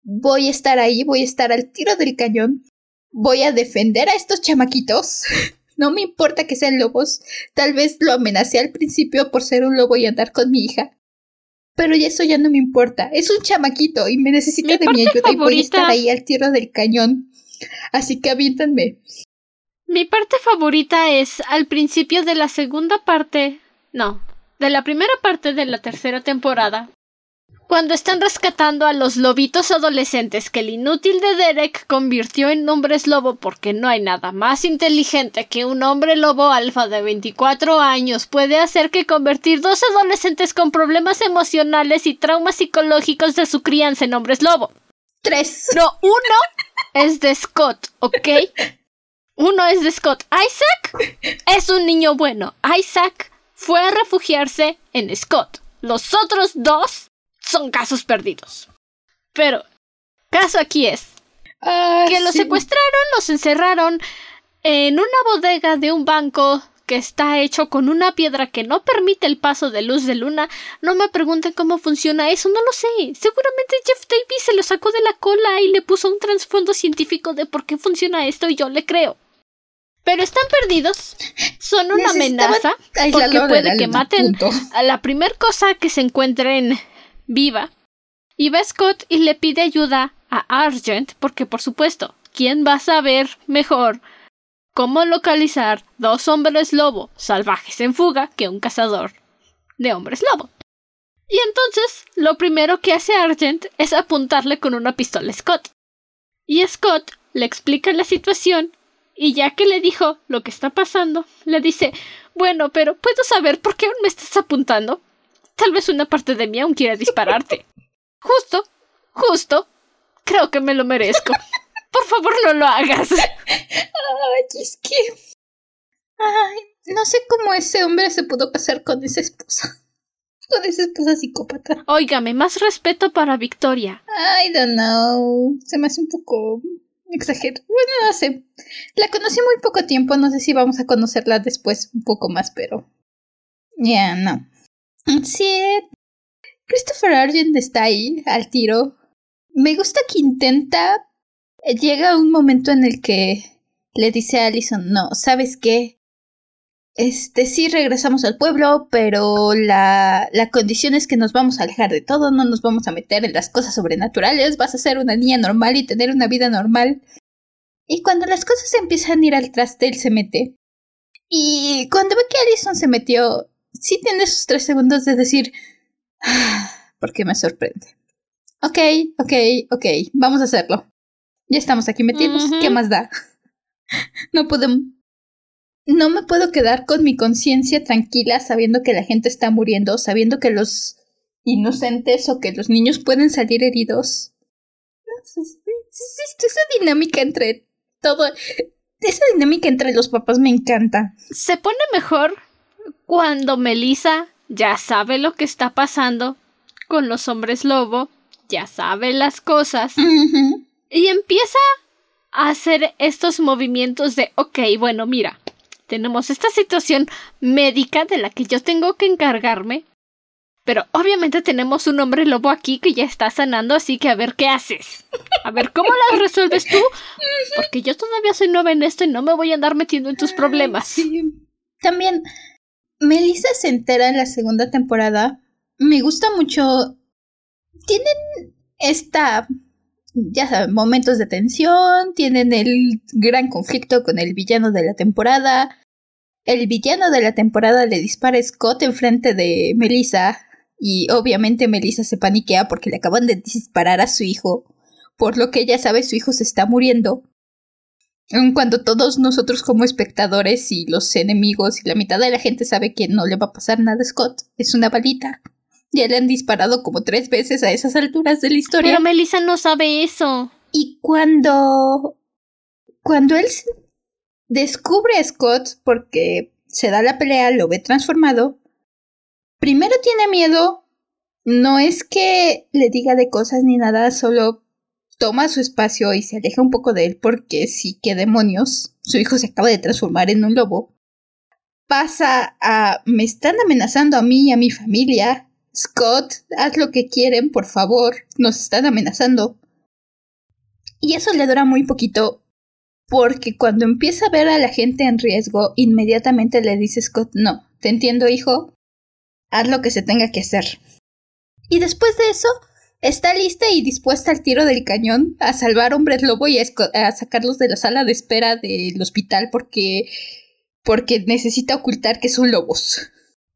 voy a estar ahí, voy a estar al tiro del cañón, voy a defender a estos chamaquitos. *laughs* No me importa que sean lobos. Tal vez lo amenacé al principio por ser un lobo y andar con mi hija. Pero eso ya no me importa. Es un chamaquito y me necesita de mi ayuda y voy a estar ahí al tiro del cañón. Así que aviéntanme. Mi parte favorita es al principio de la segunda parte. No, de la primera parte de la tercera temporada, cuando están rescatando a los lobitos adolescentes que el inútil de Derek convirtió en hombres lobo porque no hay nada más inteligente que un hombre lobo alfa de 24 años puede hacer que convertir dos adolescentes con problemas emocionales y traumas psicológicos de su crianza en hombres lobo. Tres. No, uno es de Scott, ¿ok? Uno es de Scott. Isaac es un niño bueno. Isaac fue a refugiarse en Scott. Los otros dos son casos perdidos. Pero, caso aquí es ah, que los secuestraron, los encerraron en una bodega de un banco que está hecho con una piedra que no permite el paso de luz de luna. No me pregunten cómo funciona eso, no lo sé. Seguramente Jeff Davis se lo sacó de la cola y le puso un trasfondo científico de por qué funciona esto y yo le creo. Pero están perdidos. Son una amenaza porque puede que maten a la primer cosa que se encuentren viva. Y va Scott y le pide ayuda a Argent porque por supuesto, ¿quién va a saber mejor cómo localizar dos hombres lobo salvajes en fuga que un cazador de hombres lobo? Y entonces, lo primero que hace Argent es apuntarle con una pistola a Scott. Y Scott le explica la situación y ya que le dijo lo que está pasando, le dice Bueno, pero ¿puedo saber por qué aún me estás apuntando? Tal vez una parte de mí aún quiera dispararte. Justo, justo. Creo que me lo merezco. Por favor, no lo hagas. Ay, es que. Ay, no sé cómo ese hombre se pudo casar con esa esposa. Con esa esposa psicópata. Óigame, más respeto para Victoria. I don't know. Se me hace un poco exagerado. Bueno, no sé. La conocí muy poco tiempo. No sé si vamos a conocerla después un poco más, pero. Ya, no. Sí, Christopher Argent está ahí, al tiro. Me gusta que intenta. Llega un momento en el que le dice a Allison, no, ¿sabes qué? Este sí regresamos al pueblo, pero la, la condición es que nos vamos a alejar de todo, no nos vamos a meter en las cosas sobrenaturales, vas a ser una niña normal y tener una vida normal. Y cuando las cosas empiezan a ir al traste, él se mete. Y cuando ve que Allison se metió, sí tiene sus tres segundos de decir, ah, porque me sorprende. Ok, ok, ok, vamos a hacerlo. Ya estamos aquí metidos, ¿qué más da? *laughs* No puedo... No me puedo quedar con mi conciencia tranquila sabiendo que la gente está muriendo, sabiendo que los inocentes o que los niños pueden salir heridos. Esa dinámica entre todo... Esa dinámica entre los papás me encanta. Se pone mejor cuando Melissa ya sabe lo que está pasando con los hombres lobo, ya sabe las cosas y empieza a hacer estos movimientos de, ok, bueno, mira, tenemos esta situación médica de la que yo tengo que encargarme, pero obviamente tenemos un hombre lobo aquí que ya está sanando, así que a ver qué haces. A ver cómo las resuelves tú, porque yo todavía soy nueva en esto y no me voy a andar metiendo en tus problemas. También Melissa se entera en la segunda temporada. Me gusta mucho. Tienen esta. Ya saben, momentos de tensión. Tienen el gran conflicto con el villano de la temporada. El villano de la temporada le dispara a Scott enfrente de Melissa. Y obviamente Melissa se paniquea porque le acaban de disparar a su hijo. Por lo que ella sabe su hijo se está muriendo cuando todos nosotros como espectadores y los enemigos y la mitad de la gente sabe que no le va a pasar nada a Scott, es una balita. Ya le han disparado como tres veces a esas alturas de la historia. Pero Melissa no sabe eso. Y cuando... Cuando él descubre a Scott porque se da la pelea, lo ve transformado, primero tiene miedo. No es que le diga de cosas ni nada, solo toma su espacio y se aleja un poco de él porque sí, qué demonios, su hijo se acaba de transformar en un lobo. Pasa a me están amenazando a mí y a mi familia. Scott, haz lo que quieren, por favor, nos están amenazando. Y eso le dura muy poquito porque cuando empieza a ver a la gente en riesgo, inmediatamente le dice Scott, no, te entiendo hijo, haz lo que se tenga que hacer. Y después de eso, está lista y dispuesta al tiro del cañón a salvar hombres lobo y a, sacarlos de la sala de espera del hospital porque porque necesita ocultar que son lobos.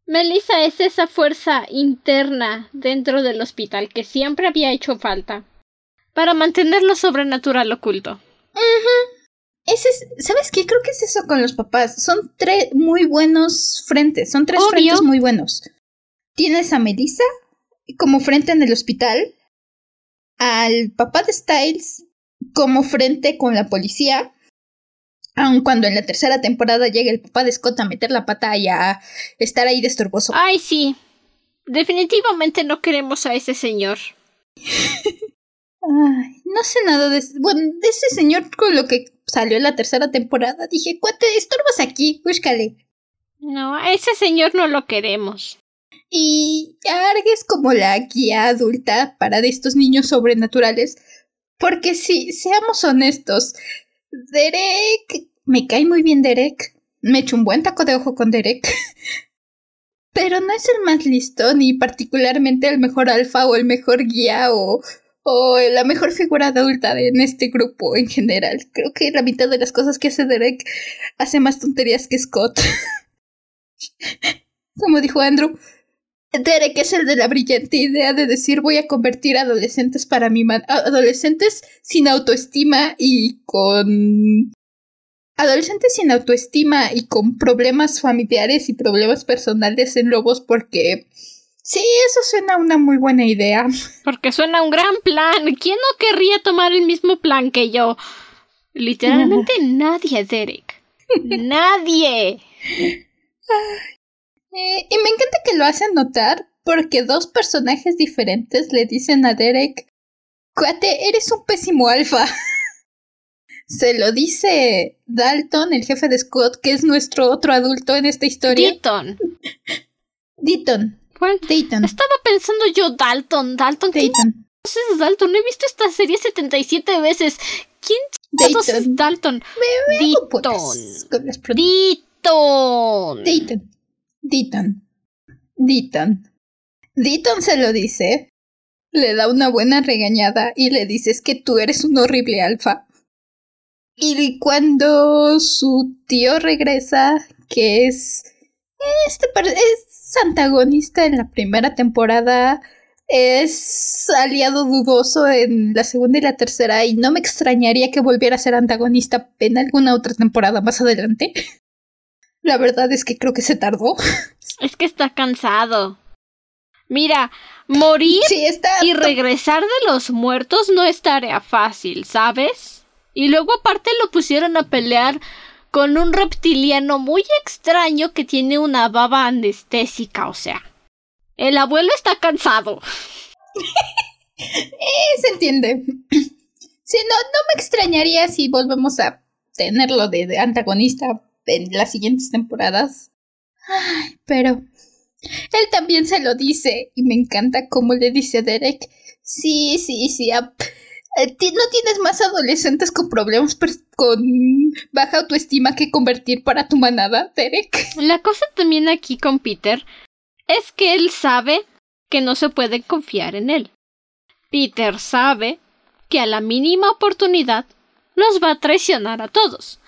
Melissa es esa fuerza interna dentro del hospital que siempre había hecho falta para mantener lo sobrenatural oculto. Ese es, ¿Sabes qué? Creo que es eso con los papás. Son tres muy buenos frentes. Son tres frentes muy buenos. Tienes a Melissa como frente en el hospital. Al papá de Styles como frente con la policía. Aun cuando en la tercera temporada llega el papá de Scott a meter la pata y a estar ahí de estorboso. Ay, sí. Definitivamente no queremos a ese señor. Ay, no sé nada de, bueno, de ese señor con lo que salió en la tercera temporada. Dije, cuate, estorbas aquí, búscale. No, a ese señor no lo queremos. Y Arg es como la guía adulta para de estos niños sobrenaturales. Porque si, seamos honestos, Derek. Me cae muy bien Derek. Me echo un buen taco de ojo con Derek. *laughs* Pero no es el más listo, ni particularmente el mejor alfa o el mejor guía o, o la mejor figura adulta en este grupo en general. Creo que la mitad de las cosas que hace Derek hace más tonterías que Scott. *laughs* Como dijo Andrew, Derek es el de la brillante idea de decir voy a convertir adolescentes para mi adolescentes sin autoestima y con adolescentes sin autoestima y con problemas familiares y problemas personales en lobos porque sí, eso suena una muy buena idea. Porque suena un gran plan. ¿Quién no querría tomar el mismo plan que yo? Literalmente *laughs* nadie, Derek. nadie. Eh, y me encanta que lo hacen notar porque dos personajes diferentes le dicen a Derek, cuate, eres un pésimo alfa. *laughs* Se lo dice Dalton, el jefe de Scott, que es nuestro otro adulto en esta historia. Deaton. *laughs* Deaton. ¿Cuál? Dayton. Estaba pensando yo Dalton. Dalton. Dayton. ¿Quién es Dalton? He visto esta serie 77 veces. ¿Quién Dayton. es Dalton? Me, Deaton. Deaton. Dayton. Deaton. Deaton. Deaton se lo dice. Le da una buena regañada y le dices que tú eres un horrible alfa. Y cuando su tío regresa, que es este es antagonista en la primera temporada, es aliado dudoso en la segunda y la tercera y no me extrañaría que volviera a ser antagonista en alguna otra temporada más adelante. La verdad es que creo que se tardó. Es que está cansado. Mira, morir y regresar de los muertos no es tarea fácil, ¿sabes? Y luego aparte lo pusieron a pelear con un reptiliano muy extraño que tiene una baba anestésica, o sea. El abuelo está cansado. *laughs* eh, se entiende. *clears throat* Sí, no, no me extrañaría si volvemos a tenerlo de antagonista en las siguientes temporadas. Ay, pero él también se lo dice y me encanta cómo le dice a Derek, sí, sí, sí, no tienes más adolescentes con problemas con baja autoestima que convertir para tu manada, Derek. La cosa también aquí con Peter es que él sabe que no se puede confiar en él. Peter sabe que a la mínima oportunidad nos va a traicionar a todos.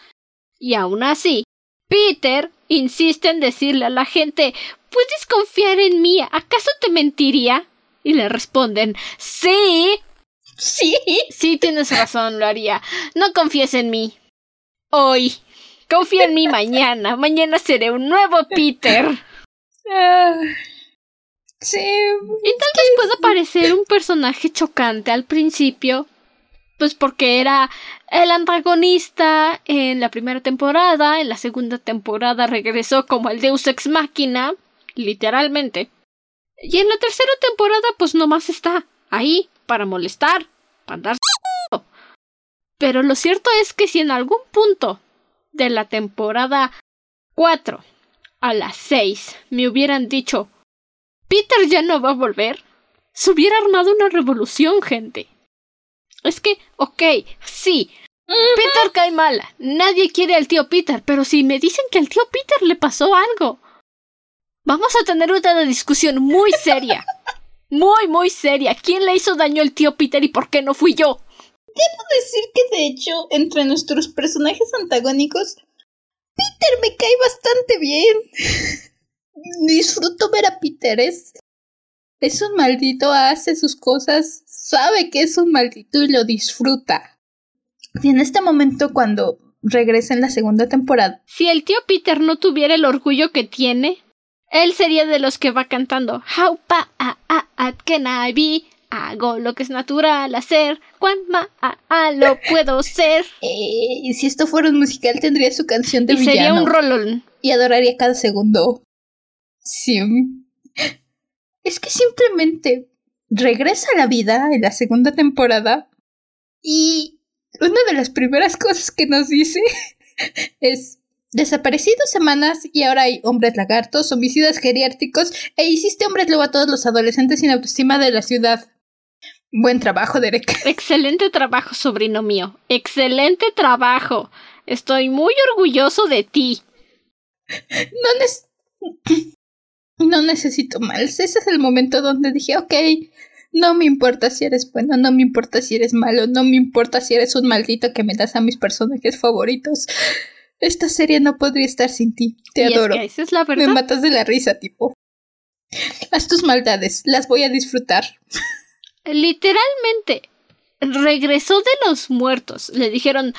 Y aún así, Peter insiste en decirle a la gente ¿Puedes confiar en mí? ¿Acaso te mentiría? Y le responden Sí. Sí. Sí, tienes razón, lo haría. No confíes en mí. Hoy. Confía en mí mañana. Mañana seré un nuevo Peter. Ah, sí. Y tal vez pueda parecer un personaje chocante al principio, pues porque era el antagonista en la primera temporada, en la segunda temporada regresó como el Deus Ex Machina, literalmente. Y en la tercera temporada pues nomás está ahí para molestar, para andar Pero lo cierto es que si en algún punto de la temporada 4 a las 6 me hubieran dicho Peter ya no va a volver, se hubiera armado una revolución, gente. Es que, ok, sí. Peter cae mal. Nadie quiere al tío Peter, pero si me dicen que al tío Peter le pasó algo. Vamos a tener una discusión muy seria. Muy, muy seria. ¿Quién le hizo daño al tío Peter y por qué no fui yo? Debo decir que de hecho, entre nuestros personajes antagónicos, Peter me cae bastante bien. *laughs* Disfruto ver a Peter. Es, es un maldito, hace sus cosas, sabe que es un maldito y lo disfruta. Y en este momento, cuando regresa en la segunda temporada. Si el tío Peter no tuviera el orgullo que tiene, él sería de los que va cantando How pa a a at can I be? Hago lo que es natural hacer. Cuán ma a a lo *laughs* puedo ser. Eh, si esto fuera un musical tendría su canción de y villano. sería un rolón. Y adoraría cada segundo. Sí. Es que simplemente regresa a la vida en la segunda temporada y una de las primeras cosas que nos dice *laughs* es desaparecidos semanas y ahora hay hombres lagartos, homicidas geriátricos e hiciste hombres lobo a todos los adolescentes sin autoestima de la ciudad. Buen trabajo, Derek. *laughs* Excelente trabajo, sobrino mío. Excelente trabajo. Estoy muy orgulloso de ti. No, no necesito más. Ese es el momento donde dije, ok, no me importa si eres bueno, no me importa si eres malo, no me importa si eres un maldito que me das a mis personajes favoritos. Esta serie no podría estar sin ti. Te Y es adoro. que esa es la verdad. Me matas de la risa, tipo. Haz tus maldades, las voy a disfrutar. Literalmente, regresó de los muertos. Le dijeron,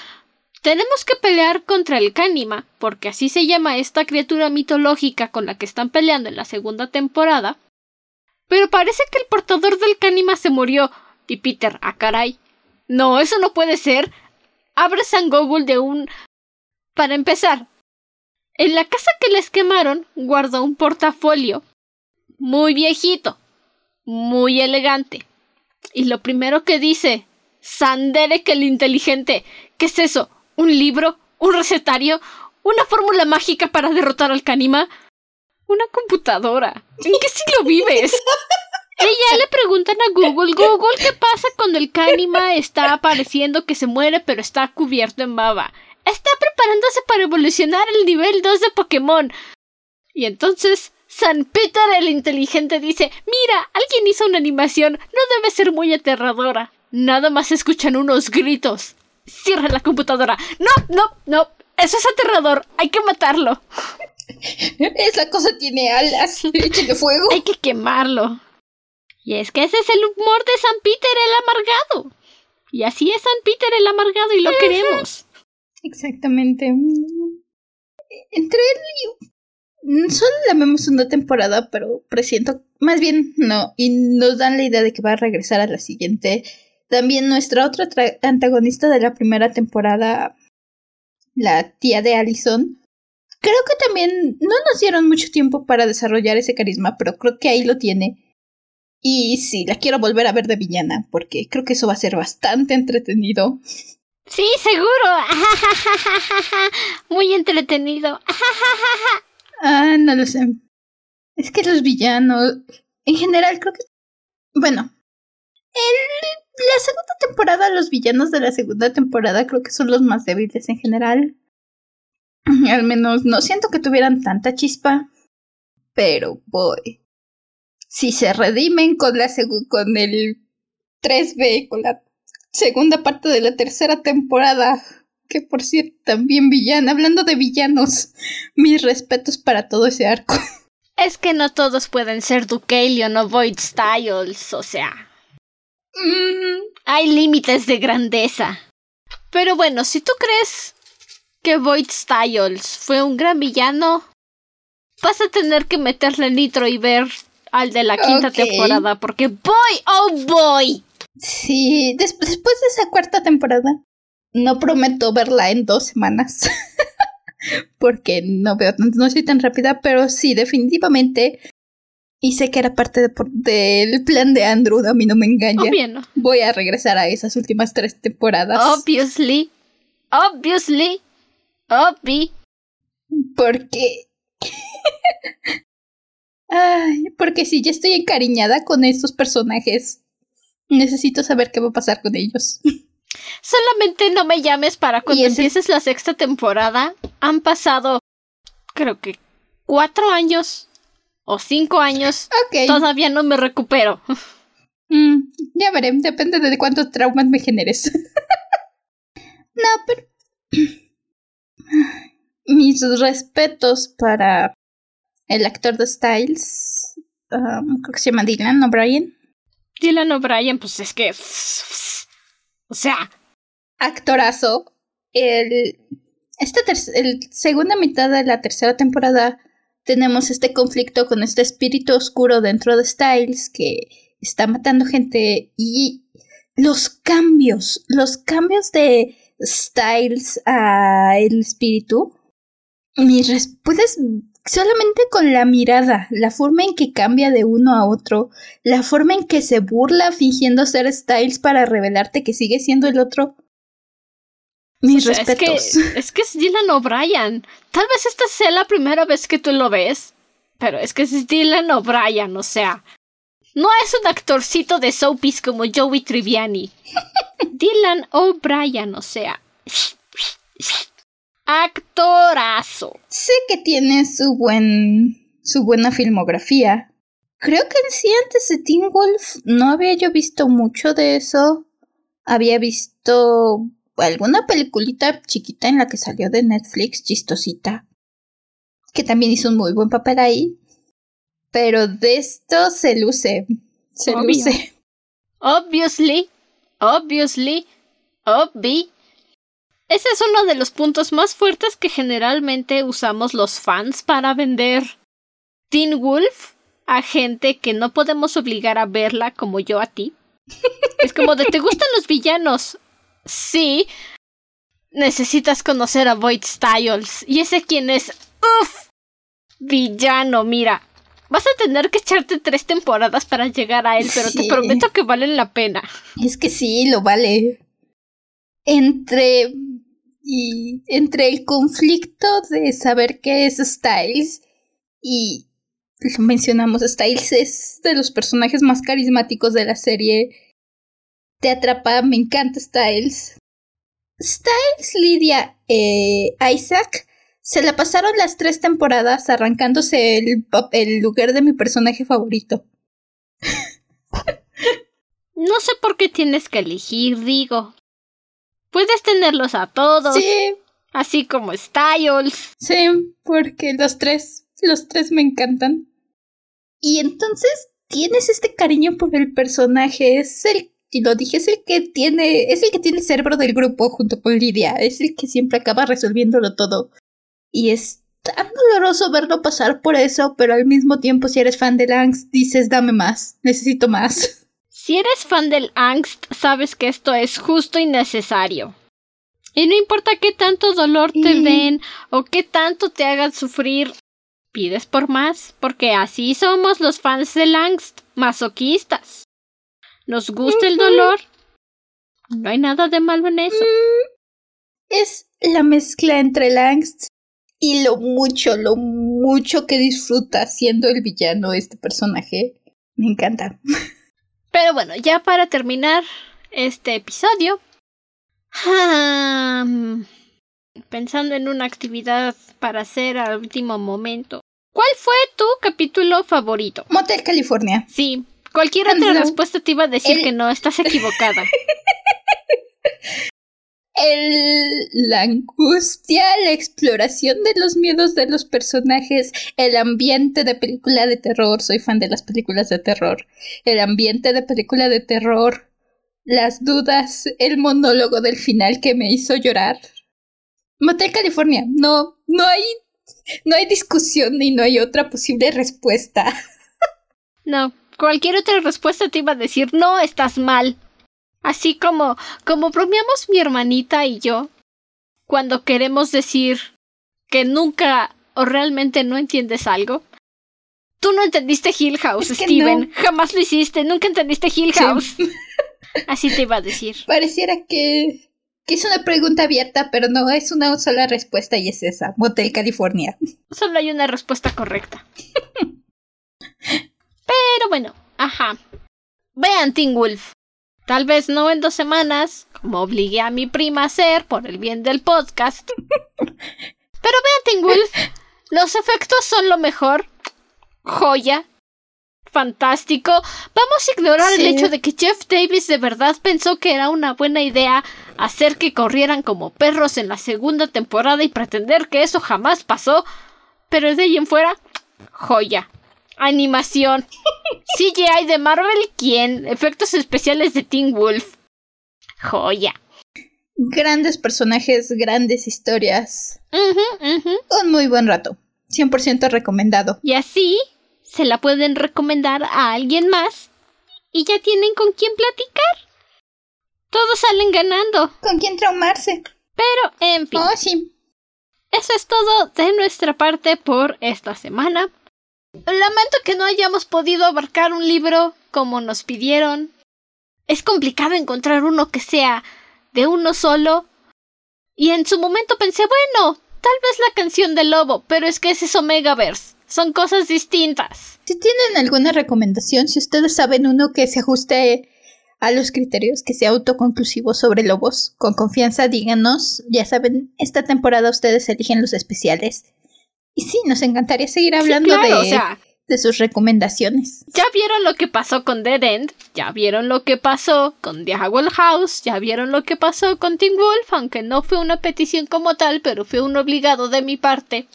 tenemos que pelear contra el Cánima, porque así se llama esta criatura mitológica con la que están peleando en la segunda temporada. Pero parece que el portador del Cánima se murió. Y Peter, ah caray. No, eso no puede ser. Abre San Google de un... Para empezar, en la casa que les quemaron guardó un portafolio muy viejito, muy elegante. Y lo primero que dice, Sanderek el inteligente, ¿qué es eso? ¿Un libro? ¿Un recetario? ¿Una fórmula mágica para derrotar al Kanima? Una computadora. ¿En qué siglo vives? *laughs* Ella le preguntan a Google, Google, ¿qué pasa cuando el Kanima está apareciendo que se muere pero está cubierto en baba? Está preparándose para evolucionar el nivel 2 de Pokémon. Y entonces San Peter el inteligente dice, mira, alguien hizo una animación, no debe ser muy aterradora. Nada más escuchan unos gritos. Cierra la computadora. No, no, no. Eso es aterrador. Hay que matarlo. Esa cosa tiene alas. Échale fuego. Hay que quemarlo. Y es que ese es el humor de San Peter el amargado. Y así es San Peter el amargado y lo queremos. Exactamente. Entre él y... Solo la vemos una temporada, pero presiento... Más bien, no. Y nos dan la idea de que va a regresar a la siguiente. También nuestra otra tra- antagonista de la primera temporada, la tía de Allison. Creo que también no nos dieron mucho tiempo para desarrollar ese carisma, pero creo que ahí lo tiene. Y sí, la quiero volver a ver de villana, porque creo que eso va a ser bastante entretenido. Sí, seguro. *laughs* Muy entretenido. Ah, no lo sé. Es que los villanos, en general, creo que... Bueno, el- la segunda temporada, los villanos de la segunda temporada creo que son los más débiles en general. *clears throat* Al menos no siento que tuvieran tanta chispa. Pero, boy. Si se redimen con la con el 3B, con la segunda parte de la tercera temporada, que por cierto también villana, hablando de villanos, *laughs* mis respetos para todo ese arco. Es que no todos pueden ser Ducalion o Void Styles, o sea, Mm, hay límites de grandeza. Pero bueno, si tú crees que Void Styles fue un gran villano, vas a tener que meterle nitro y ver al de la quinta temporada, porque boy, oh boy. sí, des- después de esa cuarta temporada, no prometo verla en dos semanas. *laughs* Porque no veo, no soy tan rápida, pero sí, definitivamente. Y sé que era parte de del plan de Andrew, a mí no me engaña. Obvio, no. Voy a regresar a esas últimas tres temporadas. Obviously. Obviously. Obvi. Porque. *laughs* Ay, porque sí, ya estoy encariñada con estos personajes. Necesito saber qué va a pasar con ellos. *laughs* Solamente no me llames para cuando empieces la sexta temporada. Han pasado, creo que, cuatro años o cinco años. Todavía no me recupero. Mm, ya veré, depende de cuántos traumas me generes. *laughs* no, pero... *clears throat* Mis respetos para el actor de Styles. Um, creo que se llama Dylan O'Brien. Dylan O'Brien, pues es que. O sea. Actorazo. El. Esta el segunda mitad de la tercera temporada tenemos este conflicto con este espíritu oscuro dentro de Styles que está matando gente y los cambios, los cambios de Styles a el espíritu. Puedes solamente con la mirada, la forma en que cambia de uno a otro, la forma en que se burla fingiendo ser Styles para revelarte que sigue siendo el otro. Mis respetos. Es que, *laughs* es que es Dylan O'Brien. Tal vez esta sea la primera vez que tú lo ves, pero es que es Dylan O'Brien, o sea. No es un actorcito de soapies como Joey Triviani. *laughs* Dylan O'Brien, o sea. Actorazo. Sé que tiene su buen. su buena filmografía. Creo que en sí antes de Teen Wolf no había yo visto mucho de eso. Había visto alguna peliculita chiquita en la que salió de Netflix, chistosita. Que también hizo un muy buen papel ahí. Pero de esto se luce. Se luce. Obviously. Obviously. Obvi. Ese es uno de los puntos más fuertes que generalmente usamos los fans para vender Teen Wolf a gente que no podemos obligar a verla como yo a ti. Es como de ¿te gustan los villanos? Sí. Necesitas conocer a Void Styles. Y ese quien es. ¡Uf! Villano, mira. Vas a tener que echarte tres temporadas para llegar a él, pero te prometo que valen la pena. Es que sí, lo vale. Entre y entre el conflicto de saber qué es Styles y mencionamos Styles es de los personajes más carismáticos de la serie te atrapa me encanta Styles Styles Lydia eh, Isaac se la pasaron las tres temporadas arrancándose el, el lugar de mi personaje favorito no sé por qué tienes que elegir digo Puedes tenerlos a todos. Sí. Así como Styles. Sí, porque los tres, los tres me encantan. Y entonces tienes este cariño por el personaje. Es el, y lo dije, es el que tiene, es el que tiene el cerebro del grupo junto con Lidia. Es el que siempre acaba resolviéndolo todo. Y es tan doloroso verlo pasar por eso, pero al mismo tiempo si eres fan de Langs dices dame más, necesito más. *laughs* Si eres fan del angst, sabes que esto es justo y necesario. Y no importa qué tanto dolor te den o qué tanto te hagan sufrir, pides por más, porque así somos los fans del angst, masoquistas. Nos gusta el dolor. No hay nada de malo en eso. Mm, es la mezcla entre el angst y lo mucho, lo mucho que disfruta siendo el villano este personaje. Me encanta. *laughs* Pero bueno, ya para terminar este episodio, pensando en una actividad para hacer al último momento. ¿Cuál fue tu capítulo favorito? Motel California. Sí, cualquier otra respuesta te iba a decir que no, estás equivocada. *laughs* el, la angustia, la exploración de los miedos de los personajes, el ambiente de película de terror, soy fan de las películas de terror, el ambiente de película de terror, las dudas, el monólogo del final que me hizo llorar. Motel California, no, no hay, no hay discusión ni no hay otra posible respuesta. *laughs* no, cualquier otra respuesta te iba a decir, no, estás mal. Así como, como bromeamos mi hermanita y yo, cuando queremos decir que nunca o realmente no entiendes algo. Tú no entendiste Hill House, Steven. Jamás lo hiciste, nunca entendiste Hill House. *laughs* Así te iba a decir. Pareciera que, que es una pregunta abierta, pero no es una sola respuesta y es esa, Motel California. Solo hay una respuesta correcta. *laughs* pero bueno, ajá. Vean Teen Wolf. Tal vez no en dos semanas, como obligué a mi prima a hacer por el bien del podcast. *laughs* Pero vean Teen Wolf, los efectos son lo mejor. Joya. Fantástico. Vamos a ignorar el hecho de que Jeff Davis de verdad pensó que era una buena idea hacer que corrieran como perros en la segunda temporada y pretender que eso jamás pasó. Pero de ahí en fuera, joya. Animación. *laughs* CGI de Marvel, ¿quién? Efectos especiales de Teen Wolf. Joya. Grandes personajes, grandes historias. Ujú, ujú. Un muy buen rato. 100% recomendado. Y así se la pueden recomendar a alguien más y ya tienen con quién platicar. Todos salen ganando. ¿Con quién traumarse? Pero, en fin, Oh, sí. eso es todo de nuestra parte por esta semana. Lamento que no hayamos podido abarcar un libro como nos pidieron. Es complicado encontrar uno que sea de uno solo. Y en su momento pensé, bueno, tal vez la canción del lobo, pero es que ese es Omegaverse. Son cosas distintas. Si tienen alguna recomendación, si ustedes saben uno que se ajuste a los criterios, que sea autoconclusivo sobre lobos, con confianza díganos. Ya saben, esta temporada ustedes eligen los especiales. Y sí, nos encantaría seguir hablando Sí, claro, de, o sea, de sus recomendaciones. ya vieron lo que pasó con Dead End, ya vieron lo que pasó con The Owl House, ya vieron lo que pasó con Teen Wolf, aunque no fue una petición como tal, pero fue un obligado de mi parte.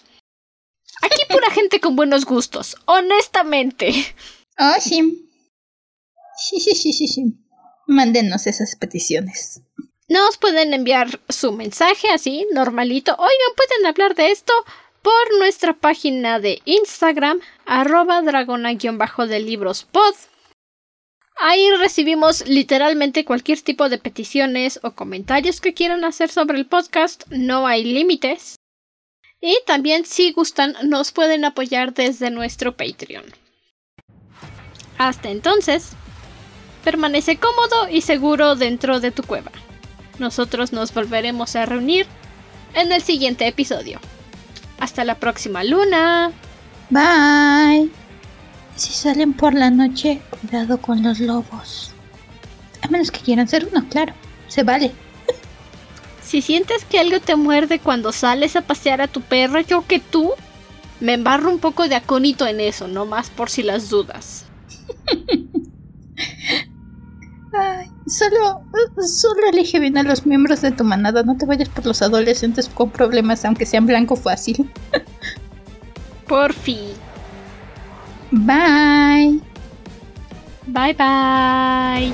Aquí pura *laughs* gente con buenos gustos, honestamente. Oh, sí. Sí, sí, sí, sí, sí. Mándenos esas peticiones. Nos pueden enviar su mensaje así, normalito. Oigan, pueden hablar de esto por nuestra página de Instagram, arroba dragona-de libros pod. Ahí recibimos literalmente cualquier tipo de peticiones o comentarios que quieran hacer sobre el podcast. No hay límites. Y también, si gustan, nos pueden apoyar desde nuestro Patreon. Hasta entonces, permanece cómodo y seguro dentro de tu cueva. Nosotros nos volveremos a reunir en el siguiente episodio. Hasta la próxima luna. Bye. Si salen por la noche, cuidado con los lobos. A menos que quieran ser uno, claro. Se vale. *laughs* Si sientes que algo te muerde cuando sales a pasear a tu perro, yo que tú, me embarro un poco de acónito en eso, no más por si las dudas. *laughs* Ay, solo, solo elige bien a los miembros de tu manada. No te vayas por los adolescentes con problemas, aunque sean blanco fácil. *laughs* Por fin. Bye. Bye bye.